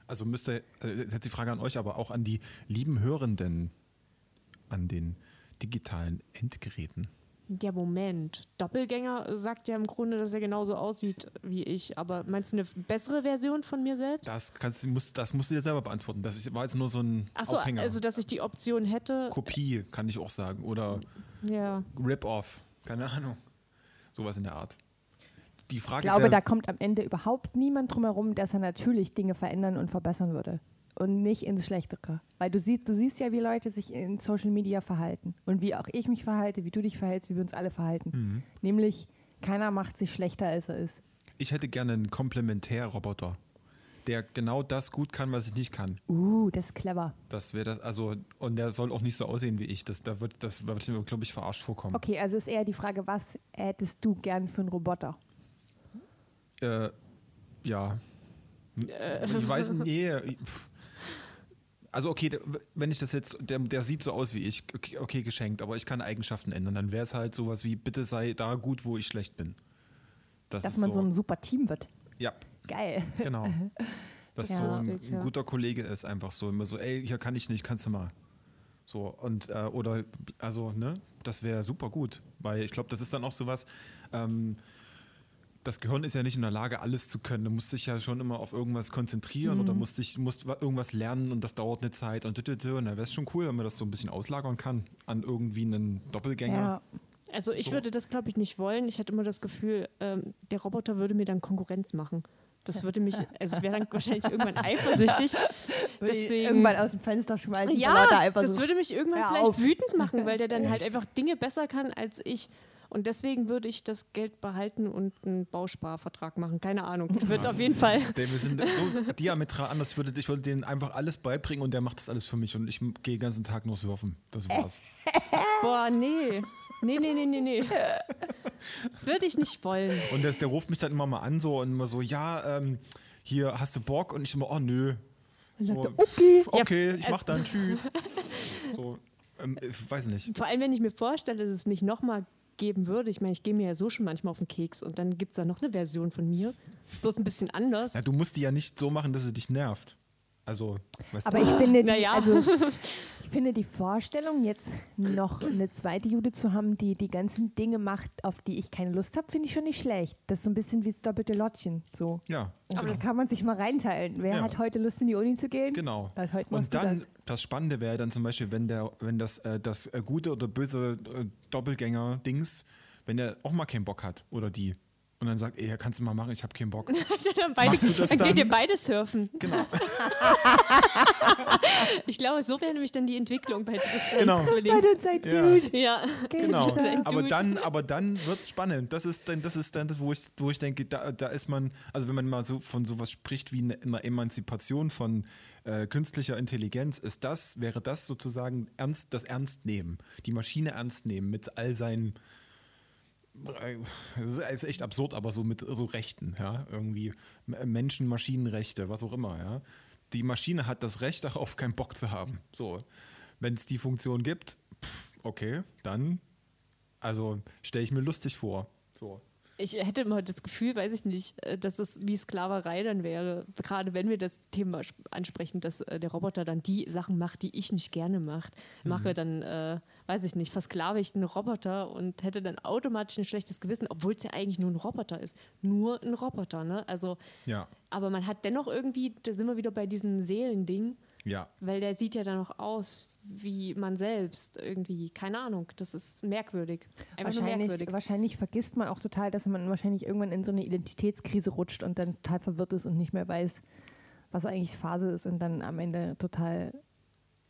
Also müsste, äh, jetzt die Frage an euch, aber auch an die lieben Hörenden an den digitalen Endgeräten. Der Moment. Doppelgänger sagt ja im Grunde, dass er genauso aussieht wie ich. Aber meinst du eine bessere Version von mir selbst? Das, kannst, musst, das musst du dir selber beantworten. Das war jetzt nur so ein Achso, Aufhänger. also dass ich die Option hätte. Kopie, kann ich auch sagen. Oder Ja. Rip-Off. Keine Ahnung. Sowas in der Art. die Frage Ich glaube, da kommt am Ende überhaupt niemand drum herum, dass er natürlich Dinge verändern und verbessern würde. Und nicht ins Schlechtere. Weil du siehst, du siehst ja, wie Leute sich in Social Media verhalten. Und wie auch ich mich verhalte, wie du dich verhältst, wie wir uns alle verhalten. Mhm. Nämlich, keiner macht sich schlechter, als er ist. ich hätte gerne einen Komplementärroboter, der genau das gut kann, was ich nicht kann. Uh, das ist clever. Das wäre das, also, und der soll auch nicht so aussehen wie ich. Das, da wird, das wird mir, glaube ich, verarscht vorkommen. Okay, also ist eher die Frage, was hättest du gern für einen Roboter? Äh, ja. Ich weiß, nee. pff. Also okay, wenn ich das jetzt, der, der sieht so aus wie ich, okay, okay geschenkt, aber ich kann Eigenschaften ändern. Dann wäre es halt sowas wie, bitte sei da gut, wo ich schlecht bin. Das Dass man so ein super Team wird. ja, Geil. genau. Dass Ja. so ein, Lustig, ein guter Kollege ist, einfach so immer so, ey, hier kann ich nicht, kannst du mal. So, und, äh, oder, also, ne, das wäre super gut, weil ich glaube, das ist dann auch sowas, ähm, das Gehirn ist ja nicht in der Lage, alles zu können. Du musst dich ja schon immer auf irgendwas konzentrieren oder musst, dich, musst wa- irgendwas lernen und das dauert eine Zeit und, und da wäre es schon cool, wenn man das so ein bisschen auslagern kann an irgendwie einen Doppelgänger. Ja. Also ich So. würde das, glaube ich, nicht wollen. Ich hätte immer das Gefühl, ähm, der Roboter würde mir dann Konkurrenz machen. Das würde mich, also ich wäre dann wahrscheinlich irgendwann eifersüchtig. Deswegen, Irgendwann aus dem Fenster schmeißen. ja, das so. würde mich irgendwann vielleicht auf. wütend machen, weil der dann halt Echt? einfach Dinge besser kann als ich. Und deswegen würde ich das Geld behalten und einen Bausparvertrag machen. Keine Ahnung. Wird auf jeden Fall. Der, wir sind so diametral anders. Ich würde, ich würde denen einfach alles beibringen und der macht das alles für mich und ich gehe den ganzen Tag nur surfen. Das war's. Boah, nee. Nee, nee, nee, nee, nee. Das würde ich nicht wollen. Und das, der ruft mich dann immer mal an so und immer so, ja, ähm, hier hast du Bock und ich immer, oh nö. So, er, okay. okay, Ja, ich mach dann, tschüss. So, ähm, ich weiß nicht. Vor allem, wenn ich mir vorstelle, dass es mich nochmal geben würde. Ich meine, ich gehe mir ja so schon manchmal auf den Keks und dann gibt es da noch eine Version von mir. Bloß ein bisschen anders. Ja, du musst die ja nicht so machen, dass sie dich nervt. Also, weißt Aber du? ich finde, die, Naja. also, finde die Vorstellung, jetzt noch eine zweite Jude zu haben, die die ganzen Dinge macht, auf die ich keine Lust habe, finde ich schon nicht schlecht. Das ist so ein bisschen wie das doppelte Lottchen. So. ja, Aber da kann man sich mal reinteilen. Wer Ja. hat heute Lust, in die Uni zu gehen? genau. Also heute Und dann, das. das, Spannende wäre dann zum Beispiel, wenn, der, wenn das, äh, das äh, gute oder böse äh, Doppelgänger-Dings, wenn der auch mal keinen Bock hat oder die. Und dann sagt, ey, kannst du mal machen, ich habe keinen Bock. dann beide, Machst du das dann, dann? geht ihr beide surfen. Genau. Ich glaube, so wäre nämlich dann die Entwicklung bei Genau. Seid Ja. gut. Ja. Genau. Aber Dude. dann, aber dann wird es spannend. Das ist dann, das ist dann, das, wo ich, wo ich denke, da, da ist man, also wenn man mal so von sowas spricht wie eine, einer Emanzipation von äh, künstlicher Intelligenz, ist das, wäre das sozusagen ernst, das Ernst nehmen, die Maschine ernst nehmen mit all seinen es ist echt absurd, aber so mit so Rechten, ja, irgendwie Menschen, Maschinenrechte, was auch immer, ja. Die Maschine hat das Recht darauf, keinen Bock zu haben. So, wenn es die Funktion gibt, pff, okay, dann, also stelle ich mir lustig vor. So. Ich hätte immer das Gefühl, weiß ich nicht, äh, dass es wie Sklaverei dann wäre. Gerade wenn wir das Thema sp- ansprechen, dass äh, der Roboter dann die Sachen macht, die ich nicht gerne macht, mache, dann, äh, weiß ich nicht, versklave ich einen Roboter und hätte dann automatisch ein schlechtes Gewissen, obwohl es ja eigentlich nur ein Roboter ist. Nur ein Roboter, ne? Also, Ja, aber man hat dennoch irgendwie, da sind wir wieder bei diesem Seelending, ja. weil der sieht ja dann noch aus wie man selbst irgendwie. Keine Ahnung, das ist merkwürdig. Einfach Wahrscheinlich, merkwürdig. wahrscheinlich vergisst man auch total, dass man wahrscheinlich irgendwann in so eine Identitätskrise rutscht und dann total verwirrt ist und nicht mehr weiß, was eigentlich Phase ist und dann am Ende total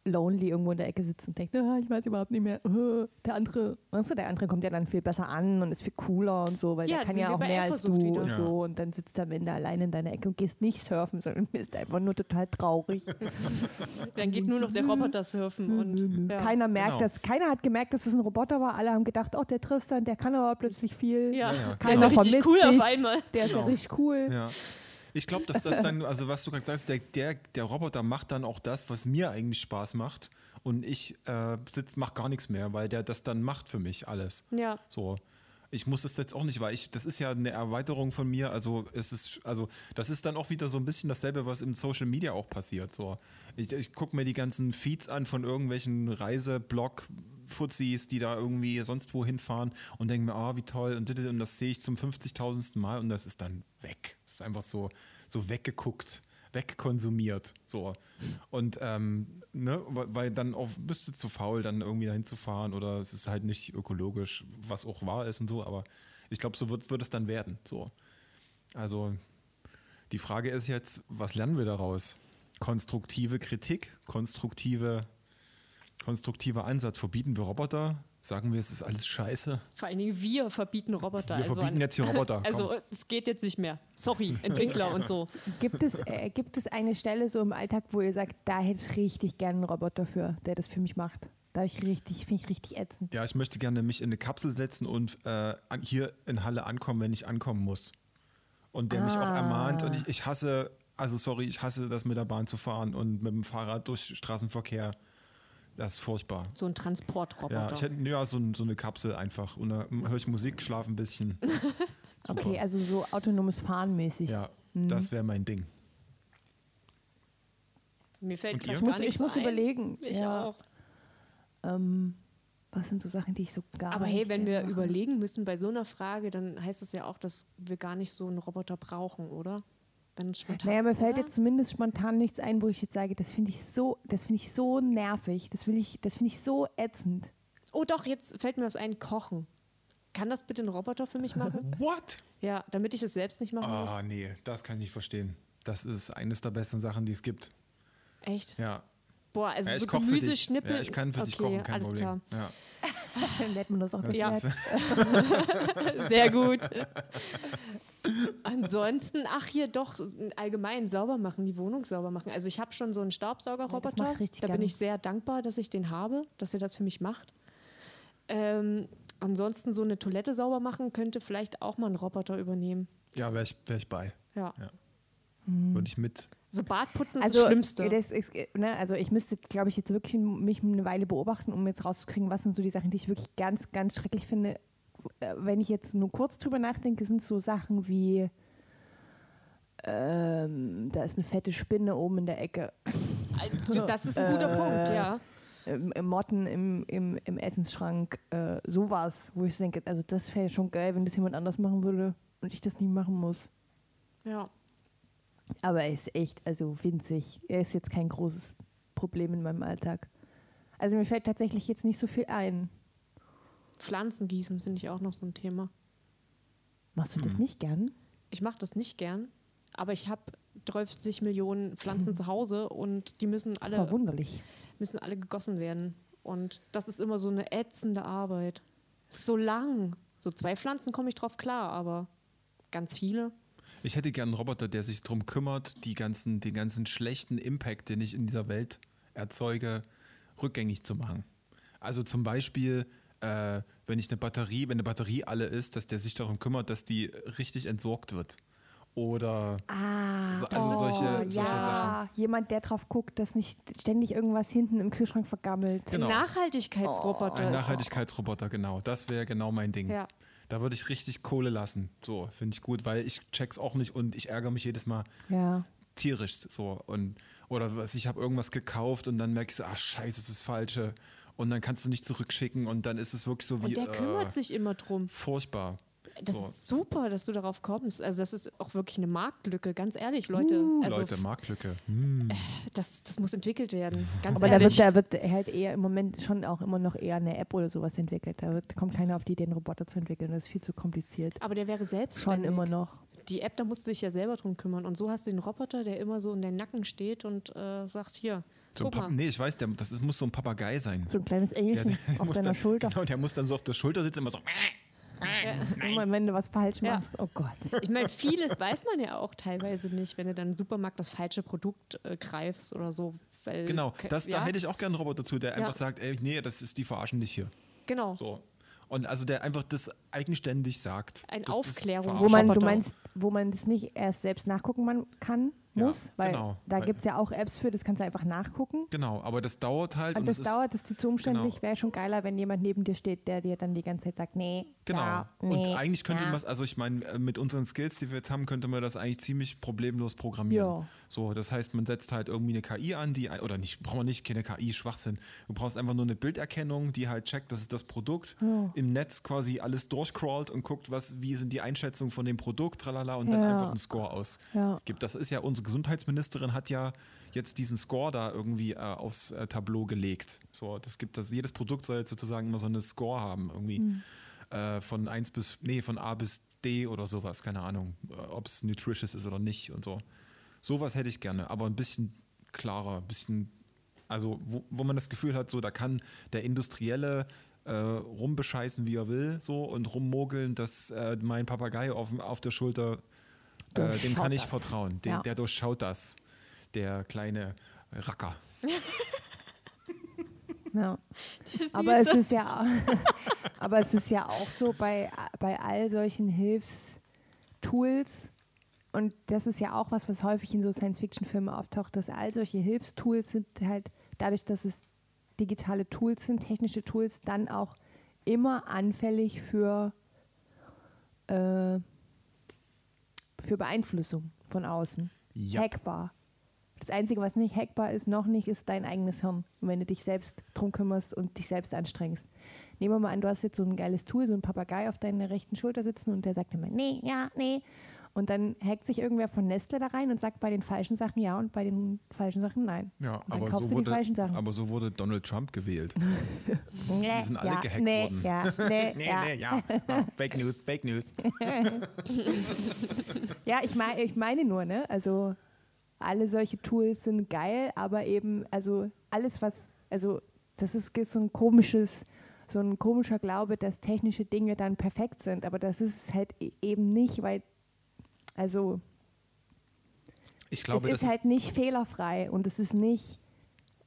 lonely irgendwo in der Ecke sitzt und denkt, ah, ich weiß überhaupt nicht mehr. Der andere, weißt du, der andere kommt ja dann viel besser an und ist viel cooler und so, weil Ja, der kann ja auch mehr als du wieder. und Ja. so und dann sitzt du am Ende allein in deiner Ecke und gehst nicht surfen, sondern bist einfach nur total traurig. Dann geht nur noch der Roboter surfen und ja. Keiner merkt Genau. das, keiner hat gemerkt, dass es ein Roboter war. Alle haben gedacht, oh, der Tristan, der kann aber plötzlich viel. Ja, Ja, ja, der Keiner ist richtig cool dich. auf einmal. Der ist ja Genau. richtig cool. Ja. Ich glaube, dass das dann, also was du gerade sagst, der, der, der Roboter macht dann auch das, was mir eigentlich Spaß macht. Und ich äh, sitz, mach gar nichts mehr, weil der das dann macht für mich alles. Ja. So. Ich muss das jetzt auch nicht, weil ich, das ist ja eine Erweiterung von mir. Also es ist, also das ist dann auch wieder so ein bisschen dasselbe, was im Social Media auch passiert. So. Ich, ich gucke mir die ganzen Feeds an von irgendwelchen Reiseblog-Fuzis, die da irgendwie sonst wo hinfahren und denke mir, ah, wie toll, und, und das sehe ich zum 50.000. Mal und das ist dann weg. Es ist einfach so, so weggeguckt, wegkonsumiert. So. Und ähm, ne, weil dann auch bist du zu faul, dann irgendwie dahin zu fahren oder es ist halt nicht ökologisch, was auch wahr ist und so, aber ich glaube, so wird, wird es dann werden. So. Also die Frage ist jetzt, was lernen wir daraus? Konstruktive Kritik, konstruktive, konstruktiver Ansatz. Verbieten wir Roboter? Sagen wir, es ist alles scheiße? Vor allen Dingen wir verbieten Roboter. Wir also verbieten jetzt hier Roboter. Also es geht jetzt nicht mehr. Sorry, Entwickler und so. Gibt es, äh, gibt es eine Stelle so im Alltag, wo ihr sagt, da hätte ich richtig gerne einen Roboter für, der das für mich macht? Da ich richtig, finde ich richtig ätzend. Ja, ich möchte gerne mich in eine Kapsel setzen und äh, hier in Halle ankommen, wenn ich ankommen muss. Und der mich auch Ah. ermahnt. Und ich, ich hasse, also sorry, ich hasse das mit der Bahn zu fahren und mit dem Fahrrad durch Straßenverkehr. Das ist furchtbar. So ein Transportroboter. Ja, ich hätte ja, so, so eine Kapsel einfach. Und da höre ich Musik, schlafe ein bisschen. Okay, also so autonomes Fahren mäßig. Ja, Mhm. das wäre mein Ding. Mir fällt ihr? Ich muss, ich muss ein. überlegen. Ich ja, auch. Ähm, was sind so Sachen, die ich so gar Aber nicht hey, wenn wir gerne mache? überlegen müssen bei so einer Frage, dann heißt es ja auch, dass wir gar nicht so einen Roboter brauchen, oder? Es spontan, Naja, mir fällt oder? jetzt zumindest spontan nichts ein, wo ich jetzt sage, das finde ich so, das finde ich so nervig, das will ich, das finde ich so ätzend. Oh doch, jetzt fällt mir was ein, Kochen. Kann das bitte ein Roboter für mich machen? What? ja, damit ich es selbst nicht machen muss? Ah, nee, das kann ich nicht verstehen. Das ist eines der besten Sachen, die es gibt. Echt? Ja. Boah, also ja ich so dich. Gemüseschnippel. Ja, ich kann für dich okay, kochen, kein alles Problem. Klar. Ja. Dann nennt man das auch Das das ist, Sehr gut. Ansonsten, ach hier doch, allgemein sauber machen, die Wohnung sauber machen. Also ich habe schon so einen Ja, Staubsaugerroboter. richtig da bin ich sehr dankbar, dass ich den habe, dass er das für mich macht. Ähm, ansonsten so eine Toilette sauber machen könnte vielleicht auch mal ein Roboter übernehmen. ja wäre ich, wär ich bei. Ja. Ja. Hm. Würde ich mit. So Badputzen ist Also, das Schlimmste. das ist, ne, also ich müsste, glaube ich, jetzt wirklich mich eine Weile beobachten, um jetzt rauszukriegen, was sind so die Sachen, die ich wirklich ganz, ganz schrecklich finde. Äh, Wenn ich jetzt nur kurz drüber nachdenke, sind so Sachen wie, ähm, da ist eine fette Spinne oben in der Ecke, das ist ein guter Äh, Punkt, ja. im Motten im, im, im Essensschrank, äh, sowas, wo ich denke, also das wäre schon geil, wenn das jemand anders machen würde und ich das nie machen muss. ja. Aber er ist echt, also winzig. Er ist jetzt kein großes Problem in meinem Alltag. Also mir fällt tatsächlich jetzt nicht so viel ein. Pflanzen gießen finde ich auch noch so ein Thema. Machst du Hm. das nicht gern? Ich mache das nicht gern, aber ich habe 30 Millionen Pflanzen zu Hause und die müssen alle, Verwunderlich. müssen alle gegossen werden. Und das ist immer so eine ätzende Arbeit. Ist so lang. So zwei Pflanzen komme ich drauf klar, aber ganz viele. Ich hätte gern einen Roboter, der sich darum kümmert, die ganzen, den ganzen schlechten Impact, den ich in dieser Welt erzeuge, rückgängig zu machen. Also zum Beispiel, äh, wenn ich eine Batterie, wenn eine Batterie alle ist, dass der sich darum kümmert, dass die richtig entsorgt wird. Oder Ah, So- also solche- solche ja. Sachen. Jemand, der drauf guckt, dass nicht ständig irgendwas hinten im Kühlschrank vergammelt. Genau. Nachhaltigkeitsroboter. ein Nachhaltigkeitsroboter, genau. Das wäre genau mein Ding. Ja. Da würde ich richtig Kohle lassen. So, finde ich gut, weil ich check's auch nicht und ich ärgere mich jedes Mal Ja. tierisch so und oder was ich habe irgendwas gekauft und dann merke ich so, ach scheiße, das ist das falsche und dann kannst du nicht zurückschicken und dann ist es wirklich so wie Und der kümmert äh, sich immer drum. furchtbar. Das so. ist super, dass du darauf kommst. Also das ist auch wirklich eine Marktlücke, ganz ehrlich, Leute. Uh, also Leute, Marktlücke. Hm. das, das muss entwickelt werden. Ganz Aber da ehrlich. wird, da wird halt eher im Moment schon auch immer noch eher eine App oder sowas entwickelt. Da wird, kommt keiner auf die Idee, einen Roboter zu entwickeln. Das ist viel zu kompliziert. Aber der wäre selbst Schon immer noch. Die App, da musst du dich ja selber drum kümmern. Und so hast du den Roboter, der immer so in deinem Nacken steht und äh, sagt, hier, So ein guck mal. nee, ich weiß, der, das ist, muss so ein Papagei sein. So ein kleines Engelchen der auf muss deiner dann, Schulter. Genau, der muss dann so auf der Schulter sitzen, immer so. Immer wenn du was falsch Ja. machst. Oh Gott. Ich meine, vieles weiß man ja auch teilweise nicht, wenn du dann im Supermarkt das falsche Produkt äh, greifst oder so. Weil, Genau, das, ja, da hätte ich auch gerne einen Roboter zu, der Ja. einfach sagt, ey, nee, das ist die verarschen dich hier. Genau. So. Und also der einfach das eigenständig sagt. Ein Das ist Aufklärungs- verarschen. Wo man, du meinst, wo man das nicht erst selbst nachgucken man kann, Ja, muss, weil genau. da gibt es ja auch Apps für, das kannst du einfach nachgucken. Genau, aber das dauert halt. Und das es dauert, das ist zu umständlich. genau. Wäre schon geiler, wenn jemand neben dir steht, der dir dann die ganze Zeit sagt, nee, Genau. und nee, eigentlich könnte man es, also ich meine, äh, mit unseren Skills, die wir jetzt haben, könnte man das eigentlich ziemlich problemlos programmieren. Ja. So, das heißt, man setzt halt irgendwie eine KI an, die, oder nicht, braucht man nicht, keine KI, Schwachsinn. Du brauchst einfach nur eine Bilderkennung, die halt checkt, das ist das Produkt, im Netz quasi alles durchcrawlt und guckt, was, wie sind die Einschätzungen von dem Produkt, tralala, und dann Ja. einfach einen Score ausgibt. Ja. Das ist ja, unsere Gesundheitsministerin hat ja jetzt diesen Score da irgendwie äh, aufs äh, Tableau gelegt. So, das gibt das, jedes Produkt soll jetzt sozusagen immer so eine Score haben irgendwie. äh, von 1 bis, nee, von A bis D oder sowas, keine Ahnung, ob es nutritious ist oder nicht und so. Sowas hätte ich gerne, aber ein bisschen klarer, ein bisschen, also wo, wo man das Gefühl hat, so da kann der Industrielle äh, rumbescheißen, wie er will, so und rummogeln, dass äh, mein Papagei auf, auf der Schulter, äh, dem kann ich das. vertrauen. Den, Ja. Der durchschaut das, der kleine Racker. Ja. Aber es ist ja, aber es ist ja auch so bei, bei all solchen Hilfstools und das ist ja auch was, was häufig in so Science-Fiction-Filmen auftaucht, dass all solche Hilfstools sind halt dadurch, dass es digitale Tools sind, technische Tools, dann auch immer anfällig für, äh, für Beeinflussung von außen. Ja. Hackbar. Das Einzige, was nicht hackbar ist, noch nicht, ist dein eigenes Hirn. Und wenn du dich selbst drum kümmerst und dich selbst anstrengst. Nehmen wir mal an, du hast jetzt so ein geiles Tool, so ein Papagei auf deiner rechten Schulter sitzen und der sagt immer, nee, ja, nee. Und dann hackt sich irgendwer von Nestle da rein und sagt bei den falschen Sachen ja und bei den falschen Sachen nein. Ja, und dann aber kaufst so, du die wurde, falschen Sachen. aber so wurde Donald Trump gewählt. nee, die sind alle ja, gehackt nee, worden. Ja, nee, ja. ja. Ah, Fake News, Fake News. Ja, ich, mein, ich meine nur, ne? Also alle solche Tools sind geil, aber eben, also alles, was, also das ist so ein komisches, so ein komischer Glaube, dass technische Dinge dann perfekt sind, aber das ist halt e- eben nicht, weil, also Ich glaube, es ist halt nicht fehlerfrei und es ist nicht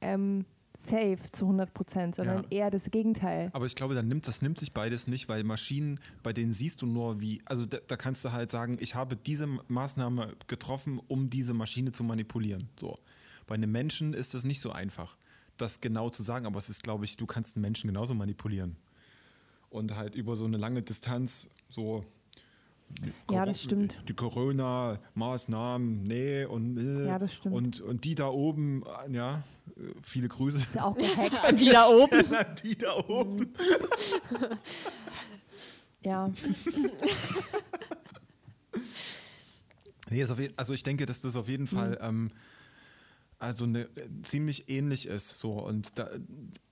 ähm, safe zu 100 Prozent, sondern Ja. eher das Gegenteil. Aber ich glaube, dann nimmt, das nimmt sich beides nicht, weil Maschinen, bei denen siehst du nur, wie, also da, da kannst du halt sagen, ich habe diese Maßnahme getroffen, um diese Maschine zu manipulieren. So. Bei einem Menschen ist das nicht so einfach, das genau zu sagen, aber es ist, glaube ich, du kannst einen Menschen genauso manipulieren. Und halt über so eine lange Distanz so. Ja, das stimmt. Die Corona-Maßnahmen, nee, und, äh, Ja, das stimmt. und und die da oben, ja, viele Grüße. Ist ja auch gehackt. Die da oben. die da oben. ja. Nee, ist auf jeden, also ich denke, dass das auf jeden Fall Mhm. ähm, also eine, ziemlich ähnlich ist. So und, da,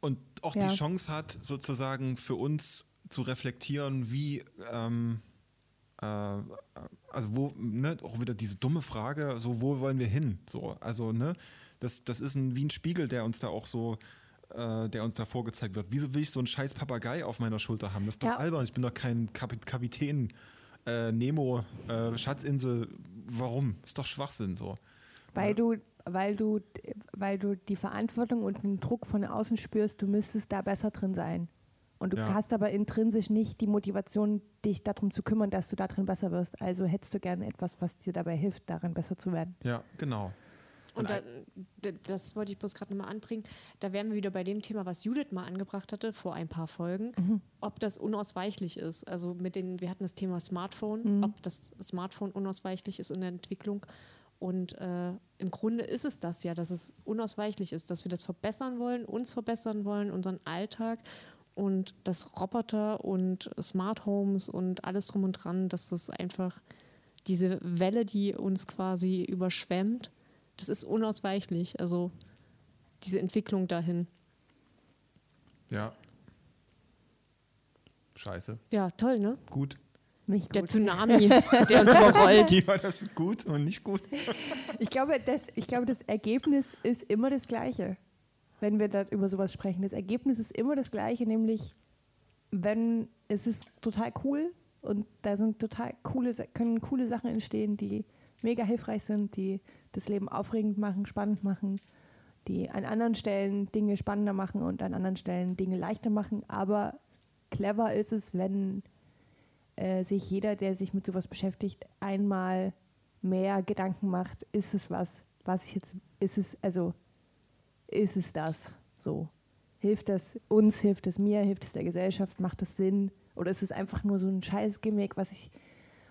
und auch Ja. die Chance hat, sozusagen für uns zu reflektieren, wie ähm, äh, also wo, ne, auch wieder diese dumme Frage, so wo wollen wir hin? So, also, ne, das, das ist ein, wie ein Spiegel, der uns da auch so äh, der uns da vorgezeigt wird. Wieso will ich so einen scheiß Papagei auf meiner Schulter haben? Das ist doch Ja. albern. Ich bin doch kein Kapit Kapitän äh, Nemo, äh, Schatzinsel. Warum? Ist doch Schwachsinn so. Weil du, weil du, weil du die Verantwortung und den Druck von außen spürst, du müsstest da besser drin sein. Und du Ja. hast aber intrinsisch nicht die Motivation, dich darum zu kümmern, dass du da drin besser wirst. Also hättest du gerne etwas, was dir dabei hilft, darin besser zu werden. Ja, genau. Und da, das wollte ich bloß gerade nochmal anbringen. Da wären wir wieder bei dem Thema, was Judith mal angebracht hatte vor ein paar Folgen, Mhm. ob das unausweichlich ist. Also mit den, wir hatten das Thema Smartphone, Mhm. ob das Smartphone unausweichlich ist in der Entwicklung. Und äh, im Grunde ist es das ja, dass es unausweichlich ist, dass wir das verbessern wollen, uns verbessern wollen, unseren Alltag und dass Roboter und Smart Homes und alles drum und dran, dass das einfach diese Welle, die uns quasi überschwemmt, das ist unausweichlich. Also diese Entwicklung dahin. Ja. Scheiße. Ja, toll, ne? Gut. Nicht Der gut. Tsunami, der uns überrollt. Ja, das ist gut und nicht gut. Ich glaube, das, ich glaube, das Ergebnis ist immer das gleiche, wenn wir da über sowas sprechen. Das Ergebnis ist immer das gleiche, nämlich wenn es ist total cool und da sind total coole, können coole Sachen entstehen, die mega hilfreich sind, die das Leben aufregend machen, spannend machen, die an anderen Stellen Dinge spannender machen und an anderen Stellen Dinge leichter machen. Aber clever ist es, wenn äh, sich jeder, der sich mit sowas beschäftigt, einmal mehr Gedanken macht, ist es was, was ich jetzt, ist es, also ist es das so? Hilft das uns, hilft es mir, hilft es der Gesellschaft, macht das Sinn? Oder ist es einfach nur so ein scheiß Gimmick, was ich,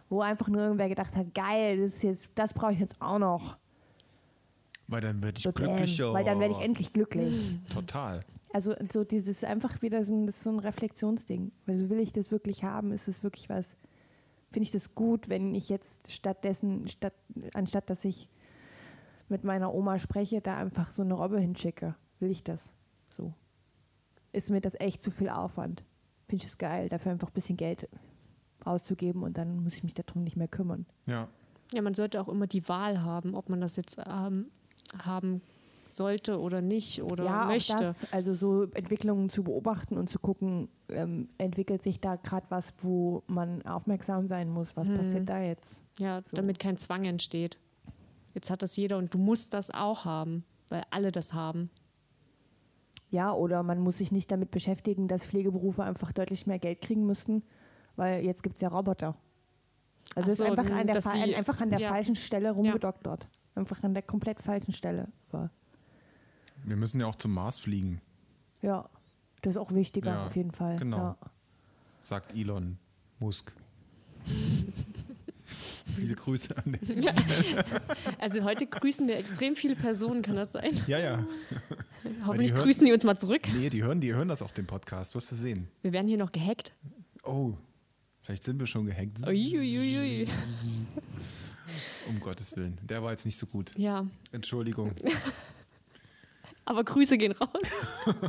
wo einfach nur irgendwer gedacht hat, geil, das ist jetzt, das brauche ich jetzt auch noch. Weil dann werde ich So, damn, glücklicher. weil dann werde ich endlich glücklich. Total. Also so dieses einfach wieder so ein, das ist so ein Reflexionsding. Also will ich das wirklich haben? Ist das wirklich was? Finde ich das gut, wenn ich jetzt stattdessen, statt, anstatt dass ich mit meiner Oma spreche, da einfach so eine Robbe hinschicke? Will ich das? So. Ist mir das echt zu viel Aufwand? finde ich es geil, dafür einfach ein bisschen Geld auszugeben und dann muss ich mich darum nicht mehr kümmern. Ja. Ja, man sollte auch immer die Wahl haben, ob man das jetzt ähm, haben sollte oder nicht oder ja, möchte. auch das, also so Entwicklungen zu beobachten und zu gucken, ähm, entwickelt sich da gerade was, wo man aufmerksam sein muss, was Mhm. passiert da jetzt? Ja, So. damit kein Zwang entsteht. Jetzt hat das jeder und du musst das auch haben, weil alle das haben. Ja, oder man muss sich nicht damit beschäftigen, dass Pflegeberufe einfach deutlich mehr Geld kriegen müssten, weil jetzt gibt es ja Roboter. Also es so, ist einfach an der, fa- sie- einfach an der ja. falschen Stelle rumgedoktert. Einfach an der komplett falschen Stelle. Aber, Wir müssen ja auch zum Mars fliegen, ja, das ist auch wichtiger Ja, auf jeden Fall. genau. Ja. sagt Elon Musk. Viele Grüße an den. Also heute grüßen wir extrem viele Personen, kann das sein? Ja, ja. Hoffentlich hören- grüßen die uns mal zurück. Nee, die hören, die hören das auf dem Podcast, wirst du sehen. Wir werden hier noch gehackt. Oh, vielleicht sind wir schon gehackt. Uiuiui. Um Gottes Willen. Der war jetzt nicht so gut. Ja, Entschuldigung. aber Grüße gehen raus.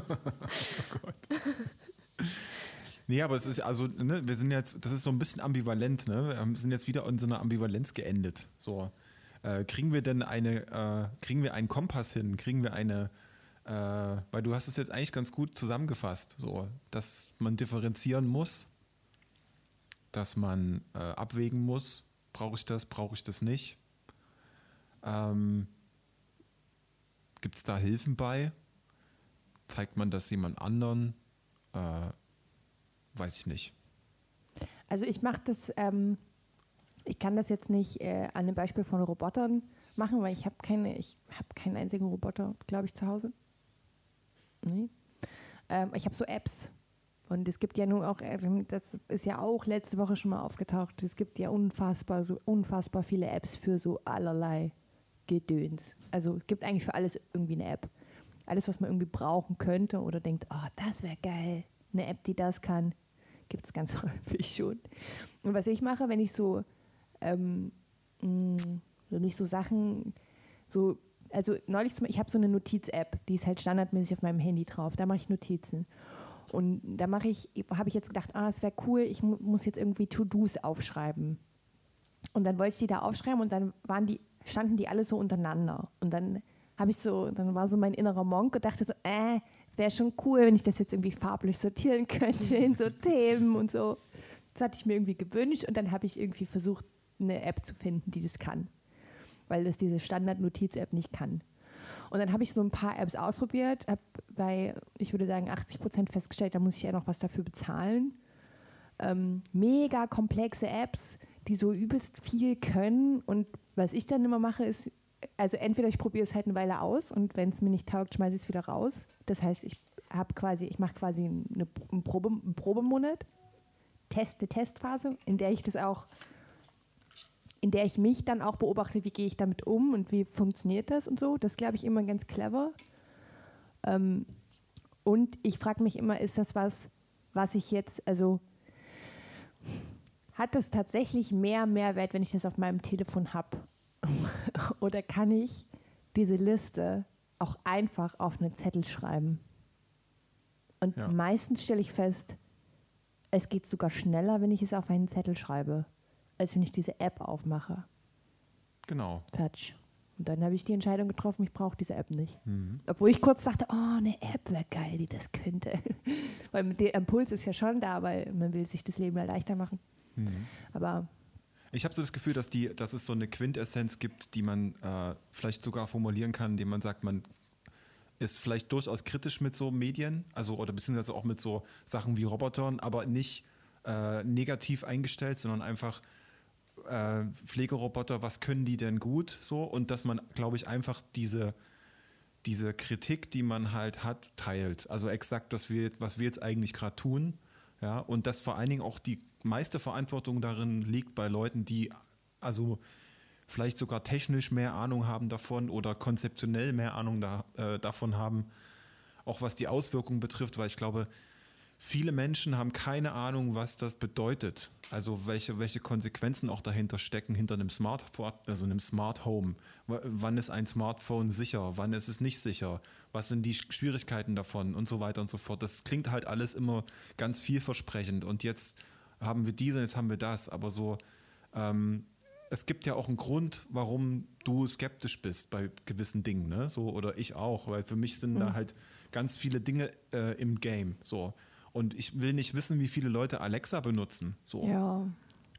Nee, aber es ist also, ne, wir sind jetzt, das ist so ein bisschen ambivalent, ne? Wir sind jetzt wieder in so einer Ambivalenz geendet. So, äh, kriegen wir denn eine, äh, kriegen wir einen Kompass hin? Kriegen wir eine, äh, weil du hast es jetzt eigentlich ganz gut zusammengefasst, so, dass man differenzieren muss, dass man äh, abwägen muss, brauche ich das, brauche ich das nicht? Ähm, Gibt es da Hilfen bei? Zeigt man das jemand anderen? Weiß ich nicht. Also ich mache das, ähm, ich kann das jetzt nicht äh, an dem Beispiel von Robotern machen, weil ich habe keine, ich habe keinen einzigen Roboter, glaube ich, zu Hause. Nee. Ähm, ich habe so Apps. Und es gibt ja nun auch, äh, das ist ja auch letzte Woche schon mal aufgetaucht, es gibt ja unfassbar, so unfassbar viele Apps für so allerlei Gedöns. Also es gibt eigentlich für alles irgendwie eine App. Alles, was man irgendwie brauchen könnte oder denkt, oh, das wäre geil, eine App, die das kann, gibt es ganz häufig schon. Und was ich mache, wenn ich so, ähm, mh, wenn ich so Sachen, so, also neulich, zum, ich habe so eine Notiz-App, die ist halt standardmäßig auf meinem Handy drauf, da mache ich Notizen. Und da mache ich, habe ich jetzt gedacht, ah, es wäre cool, ich mu muss jetzt irgendwie To-Dos aufschreiben. Und dann wollte ich die da aufschreiben und dann waren die, standen die alle so untereinander. Und dann habe ich so, dann war so mein innerer Monk und dachte so, äh, es wäre schon cool, wenn ich das jetzt irgendwie farblich sortieren könnte in so Themen und so. Das hatte ich mir irgendwie gewünscht und dann habe ich irgendwie versucht, eine App zu finden, die das kann. Weil das diese Standard-Notiz-App nicht kann. Und dann habe ich so ein paar Apps ausprobiert, habe bei, ich würde sagen, 80 Prozent festgestellt, da muss ich ja noch was dafür bezahlen. Ähm, mega komplexe Apps, die so übelst viel können. Und was ich dann immer mache, ist, also entweder ich probiere es halt eine Weile aus und wenn es mir nicht taugt, schmeiße ich es wieder raus. Das heißt, ich habe quasi, ich mache quasi eine, einen, Probe, einen Probemonat, teste Testphase, in der ich das auch, in der ich mich dann auch beobachte, wie gehe ich damit um und wie funktioniert das und so. Das glaube ich immer ganz clever. Ähm, und ich frage mich immer, ist das was, was ich jetzt, also hat das tatsächlich mehr Mehrwert, wenn ich das auf meinem Telefon habe? Oder kann ich diese Liste auch einfach auf einen Zettel schreiben? Und Ja. meistens stelle ich fest, es geht sogar schneller, wenn ich es auf einen Zettel schreibe, als wenn ich diese App aufmache. Genau. Fertig. Und dann habe ich die Entscheidung getroffen, ich brauche diese App nicht. Mhm. Obwohl ich kurz dachte, oh, eine App wäre geil, die das könnte. weil der Impuls ist ja schon da, weil man will sich das Leben ja leichter machen. Mhm. Aber Ich habe so das Gefühl, dass, die, dass es so eine Quintessenz gibt, die man äh, vielleicht sogar formulieren kann, indem man sagt, man ist vielleicht durchaus kritisch mit so Medien, also oder beziehungsweise auch mit so Sachen wie Robotern, aber nicht äh, negativ eingestellt, sondern einfach äh, Pflegeroboter, was können die denn gut so und dass man, glaube ich, einfach diese, diese Kritik, die man halt hat, teilt. Also exakt, das was wir jetzt eigentlich gerade tun, ja, und dass vor allen Dingen auch die meiste Verantwortung darin liegt bei Leuten, die also vielleicht sogar technisch mehr Ahnung haben davon oder konzeptionell mehr Ahnung da, äh, davon haben, auch was die Auswirkungen betrifft, weil ich glaube, viele Menschen haben keine Ahnung, was das bedeutet. Also welche, welche Konsequenzen auch dahinter stecken, hinter einem Smartphone, also einem Smart Home. W wann ist ein Smartphone sicher? Wann ist es nicht sicher? Was sind die Schwierigkeiten davon und so weiter und so fort. Das klingt halt alles immer ganz vielversprechend. Und jetzt haben wir diese, jetzt haben wir das. Aber so, ähm, es gibt ja auch einen Grund, warum du skeptisch bist bei gewissen Dingen, ne? So, oder ich auch, weil für mich sind da halt ganz viele Dinge äh, im Game. So. Und ich will nicht wissen, wie viele Leute Alexa benutzen. So. Ja.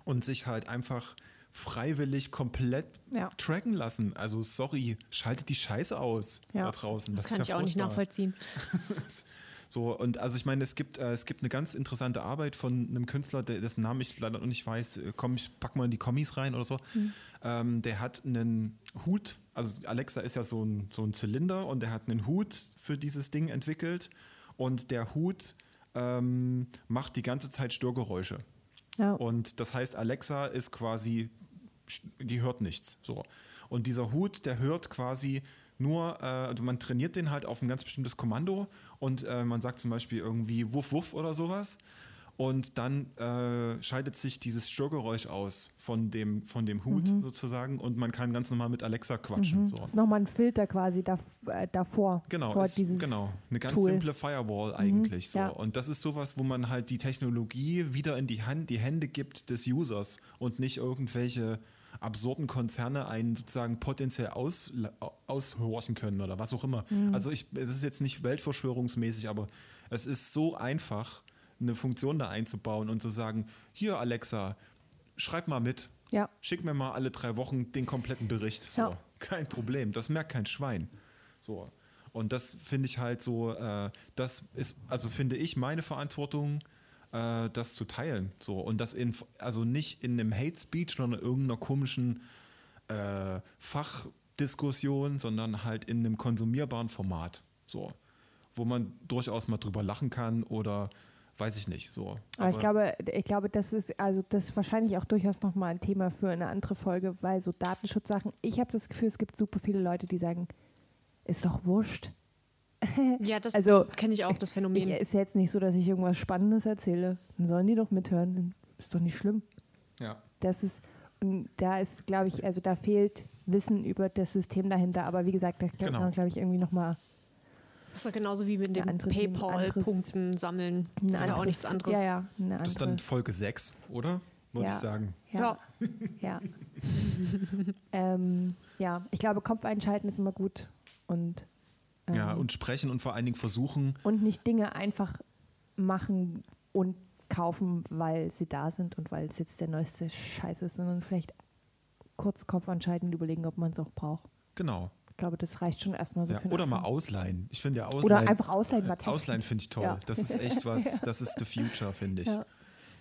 Und sich halt einfach freiwillig komplett Ja. tracken lassen. Also sorry, schaltet die Scheiße aus Ja. da draußen. Das ist kann ja ich auch nicht nachvollziehen. So, und also ich meine, es gibt, äh, es gibt eine ganz interessante Arbeit von einem Künstler, der, dessen Namen ich leider noch nicht weiß, äh, komm, ich pack mal in die Kommis rein oder so. Ähm, der hat einen Hut, also Alexa ist ja so ein, so ein Zylinder und der hat einen Hut für dieses Ding entwickelt und der Hut ähm, macht die ganze Zeit Störgeräusche. Ja. Und das heißt, Alexa ist quasi, die hört nichts. So. Und dieser Hut, der hört quasi nur, äh, also man trainiert den halt auf ein ganz bestimmtes Kommando und äh, man sagt zum Beispiel irgendwie Wuff Wuff oder sowas. Und dann äh, scheidet sich dieses Störgeräusch aus von dem, von dem Hut sozusagen und man kann ganz normal mit Alexa quatschen. So. Das ist nochmal ein Filter quasi dav äh, davor. Genau, ist, genau. Eine ganz Tool. Mhm. simple Firewall eigentlich. So. ja. Und das ist sowas, wo man halt die Technologie wieder in die, Hand, die Hände gibt des Users und nicht irgendwelche absurden Konzerne einen sozusagen potenziell aus, aushorchen können oder was auch immer. Mhm. Also ich, es ist jetzt nicht weltverschwörungsmäßig, aber es ist so einfach, eine Funktion da einzubauen und zu sagen, hier Alexa, schreib mal mit, Ja. schick mir mal alle drei Wochen den kompletten Bericht. So, Ja. kein Problem. Das merkt kein Schwein. So. Und das finde ich halt so, äh, das ist, also finde ich meine Verantwortung, äh, das zu teilen. So. Und das in, also nicht in einem Hate Speech, sondern in irgendeiner komischen äh, Fachdiskussion, sondern halt in einem konsumierbaren Format. So. Wo man durchaus mal drüber lachen kann oder weiß ich nicht. So. Aber, ich glaube, ich glaube, das ist also das ist wahrscheinlich auch durchaus nochmal ein Thema für eine andere Folge, weil so Datenschutzsachen, ich habe das Gefühl, es gibt super viele Leute, die sagen, ist doch wurscht. Ja, das Also, kenne ich auch, das Phänomen. Ich, ist jetzt nicht so, dass ich irgendwas Spannendes erzähle. Dann sollen die doch mithören. Ist doch nicht schlimm. ja. Das ist, und da ist, glaube ich, also da fehlt Wissen über das System dahinter. Aber wie gesagt, da kann Genau. man, glaube ich, irgendwie nochmal Das ist doch genauso wie mit dem Themen, PayPal-Punkten sammeln. Oder auch nichts anderes. Ja, ja, Das ist dann. Folge 6, oder? Würde Ja. ich sagen. Ja. Ja. ähm, ja, ich glaube, Kopf einschalten ist immer gut. Und, ähm, Ja, und sprechen und vor allen Dingen versuchen, und nicht Dinge einfach machen und kaufen, weil sie da sind und weil es jetzt der neueste Scheiß ist, sondern vielleicht kurz Kopf anschalten und überlegen, ob man es auch braucht. genau. Ich glaube, das reicht schon erstmal so Ja, oder mal ausleihen. Ich finde ja Oder ausleihen. einfach ausleihen, mal testen. Ausleihen finde ich toll. Ja. Das ist echt was, das ist the future, finde ich. Ja.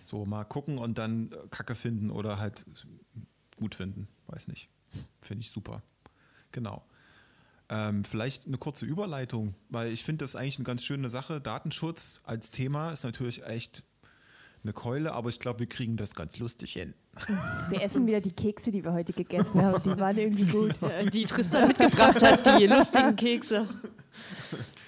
So mal gucken und dann äh, Kacke finden oder halt gut finden. Weiß nicht. Finde ich super. Genau. Ähm, vielleicht eine kurze Überleitung, weil ich finde das eigentlich eine ganz schöne Sache. Datenschutz als Thema ist natürlich echt eine Keule, aber ich glaube, wir kriegen das ganz lustig hin. Wir essen wieder die Kekse, die wir heute gegessen haben. Die waren irgendwie gut. Die Tristan mitgebracht hat, die lustigen Kekse.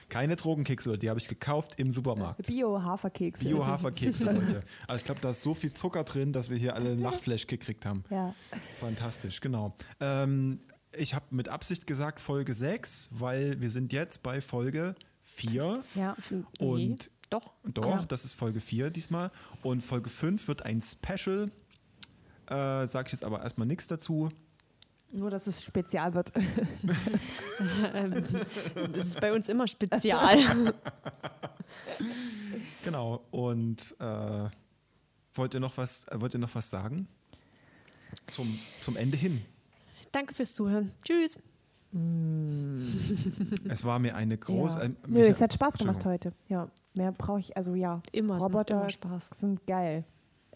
Keine Drogenkekse, die habe ich gekauft im Supermarkt. Bio-Haferkekse. Bio-Haferkekse heute. Also ich glaube, da ist so viel Zucker drin, dass wir hier alle einen Lachflash gekriegt haben. Ja. Fantastisch, genau. Ähm, ich habe mit Absicht gesagt Folge 6, weil wir sind jetzt bei Folge 4. Ja. Und Doch. doch, das ist Folge 4 diesmal. Und Folge 5 wird ein Special. Äh, Sage ich jetzt aber erstmal nichts dazu. Nur, dass es spezial wird. Das ist bei uns immer spezial. Genau. Und äh, wollt, ihr noch was, äh, wollt ihr noch was sagen? Zum, zum Ende hin. Danke fürs Zuhören. Tschüss. Es war mir eine große. ja. äh, Nö, es hat Spaß gemacht heute. Ja, mehr brauche ich, also ja. Immer, Roboter immer Spaß. sind geil.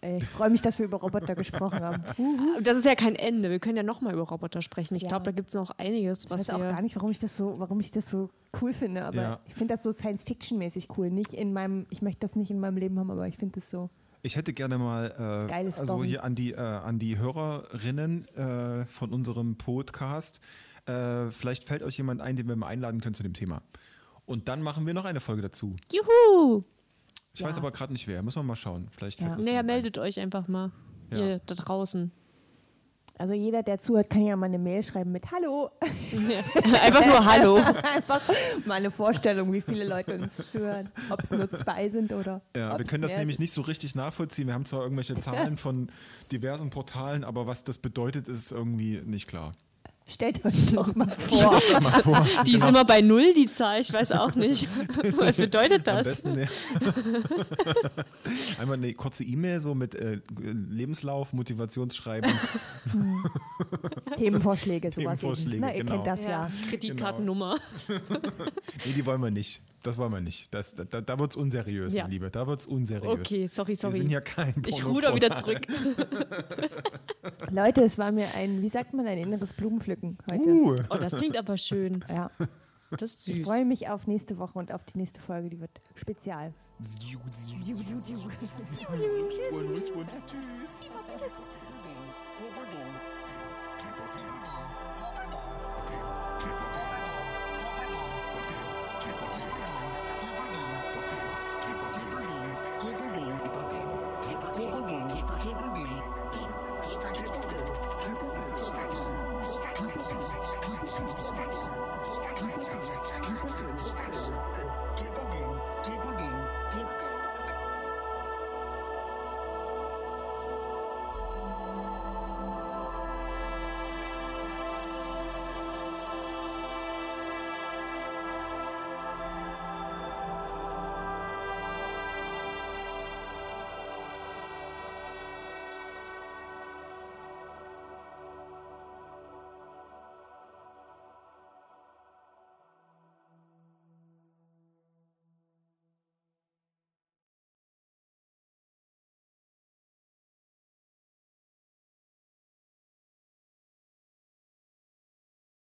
Ich freue mich, dass wir über Roboter gesprochen haben. Das ist ja kein Ende. Wir können ja nochmal über Roboter sprechen. Ich Ja. glaube, da gibt es noch einiges, Ich weiß auch gar nicht, warum ich das so, warum ich das so cool finde, aber Ja. ich finde das so Science-Fiction-mäßig cool. Nicht in meinem, ich möchte das nicht in meinem Leben haben, aber ich finde das so. Ich hätte gerne mal, äh, also Story. hier an die, äh, an die Hörerinnen äh, von unserem Podcast, äh, vielleicht fällt euch jemand ein, den wir mal einladen können zu dem Thema. Und dann machen wir noch eine Folge dazu. Juhu! Ich Ja. weiß aber gerade nicht wer. Müssen wir mal schauen. Vielleicht Ja. Naja, jemand ein. meldet euch einfach mal. Ja. Ihr da draußen. Also jeder, der zuhört, kann ja mal eine Mail schreiben mit Hallo. einfach nur Hallo. Einfach mal eine Vorstellung, wie viele Leute uns zuhören. Ob es nur zwei sind oder. Ja, wir können das nämlich sind. nicht so richtig nachvollziehen. Wir haben zwar irgendwelche Zahlen von diversen Portalen, aber was das bedeutet, ist irgendwie nicht klar. Stellt euch doch mal vor. Stell mal vor. Die ist immer bei Null, die Zahl. Ich weiß auch nicht. Was bedeutet Am das? besten ne. einmal eine kurze E-Mail so mit äh, Lebenslauf, Motivationsschreiben. Themenvorschläge, sowas. Themenvorschläge, eben. Na, ihr genau. kennt das ja. Kreditkartennummer. Nee, die wollen wir nicht. Das wollen wir nicht. Das, da da wird es unseriös, Ja. mein Lieber. Da wird es unseriös. Okay, sorry, Wir sorry. sind ja kein Ich ruder wieder zurück. Leute, es war mir ein, wie sagt man, ein inneres Blumenpflücken heute. Uh, Oh, das klingt aber schön. Ja. Das ist Ich süß. freue mich auf nächste Woche und auf die nächste Folge, die wird spezial. Tschüss.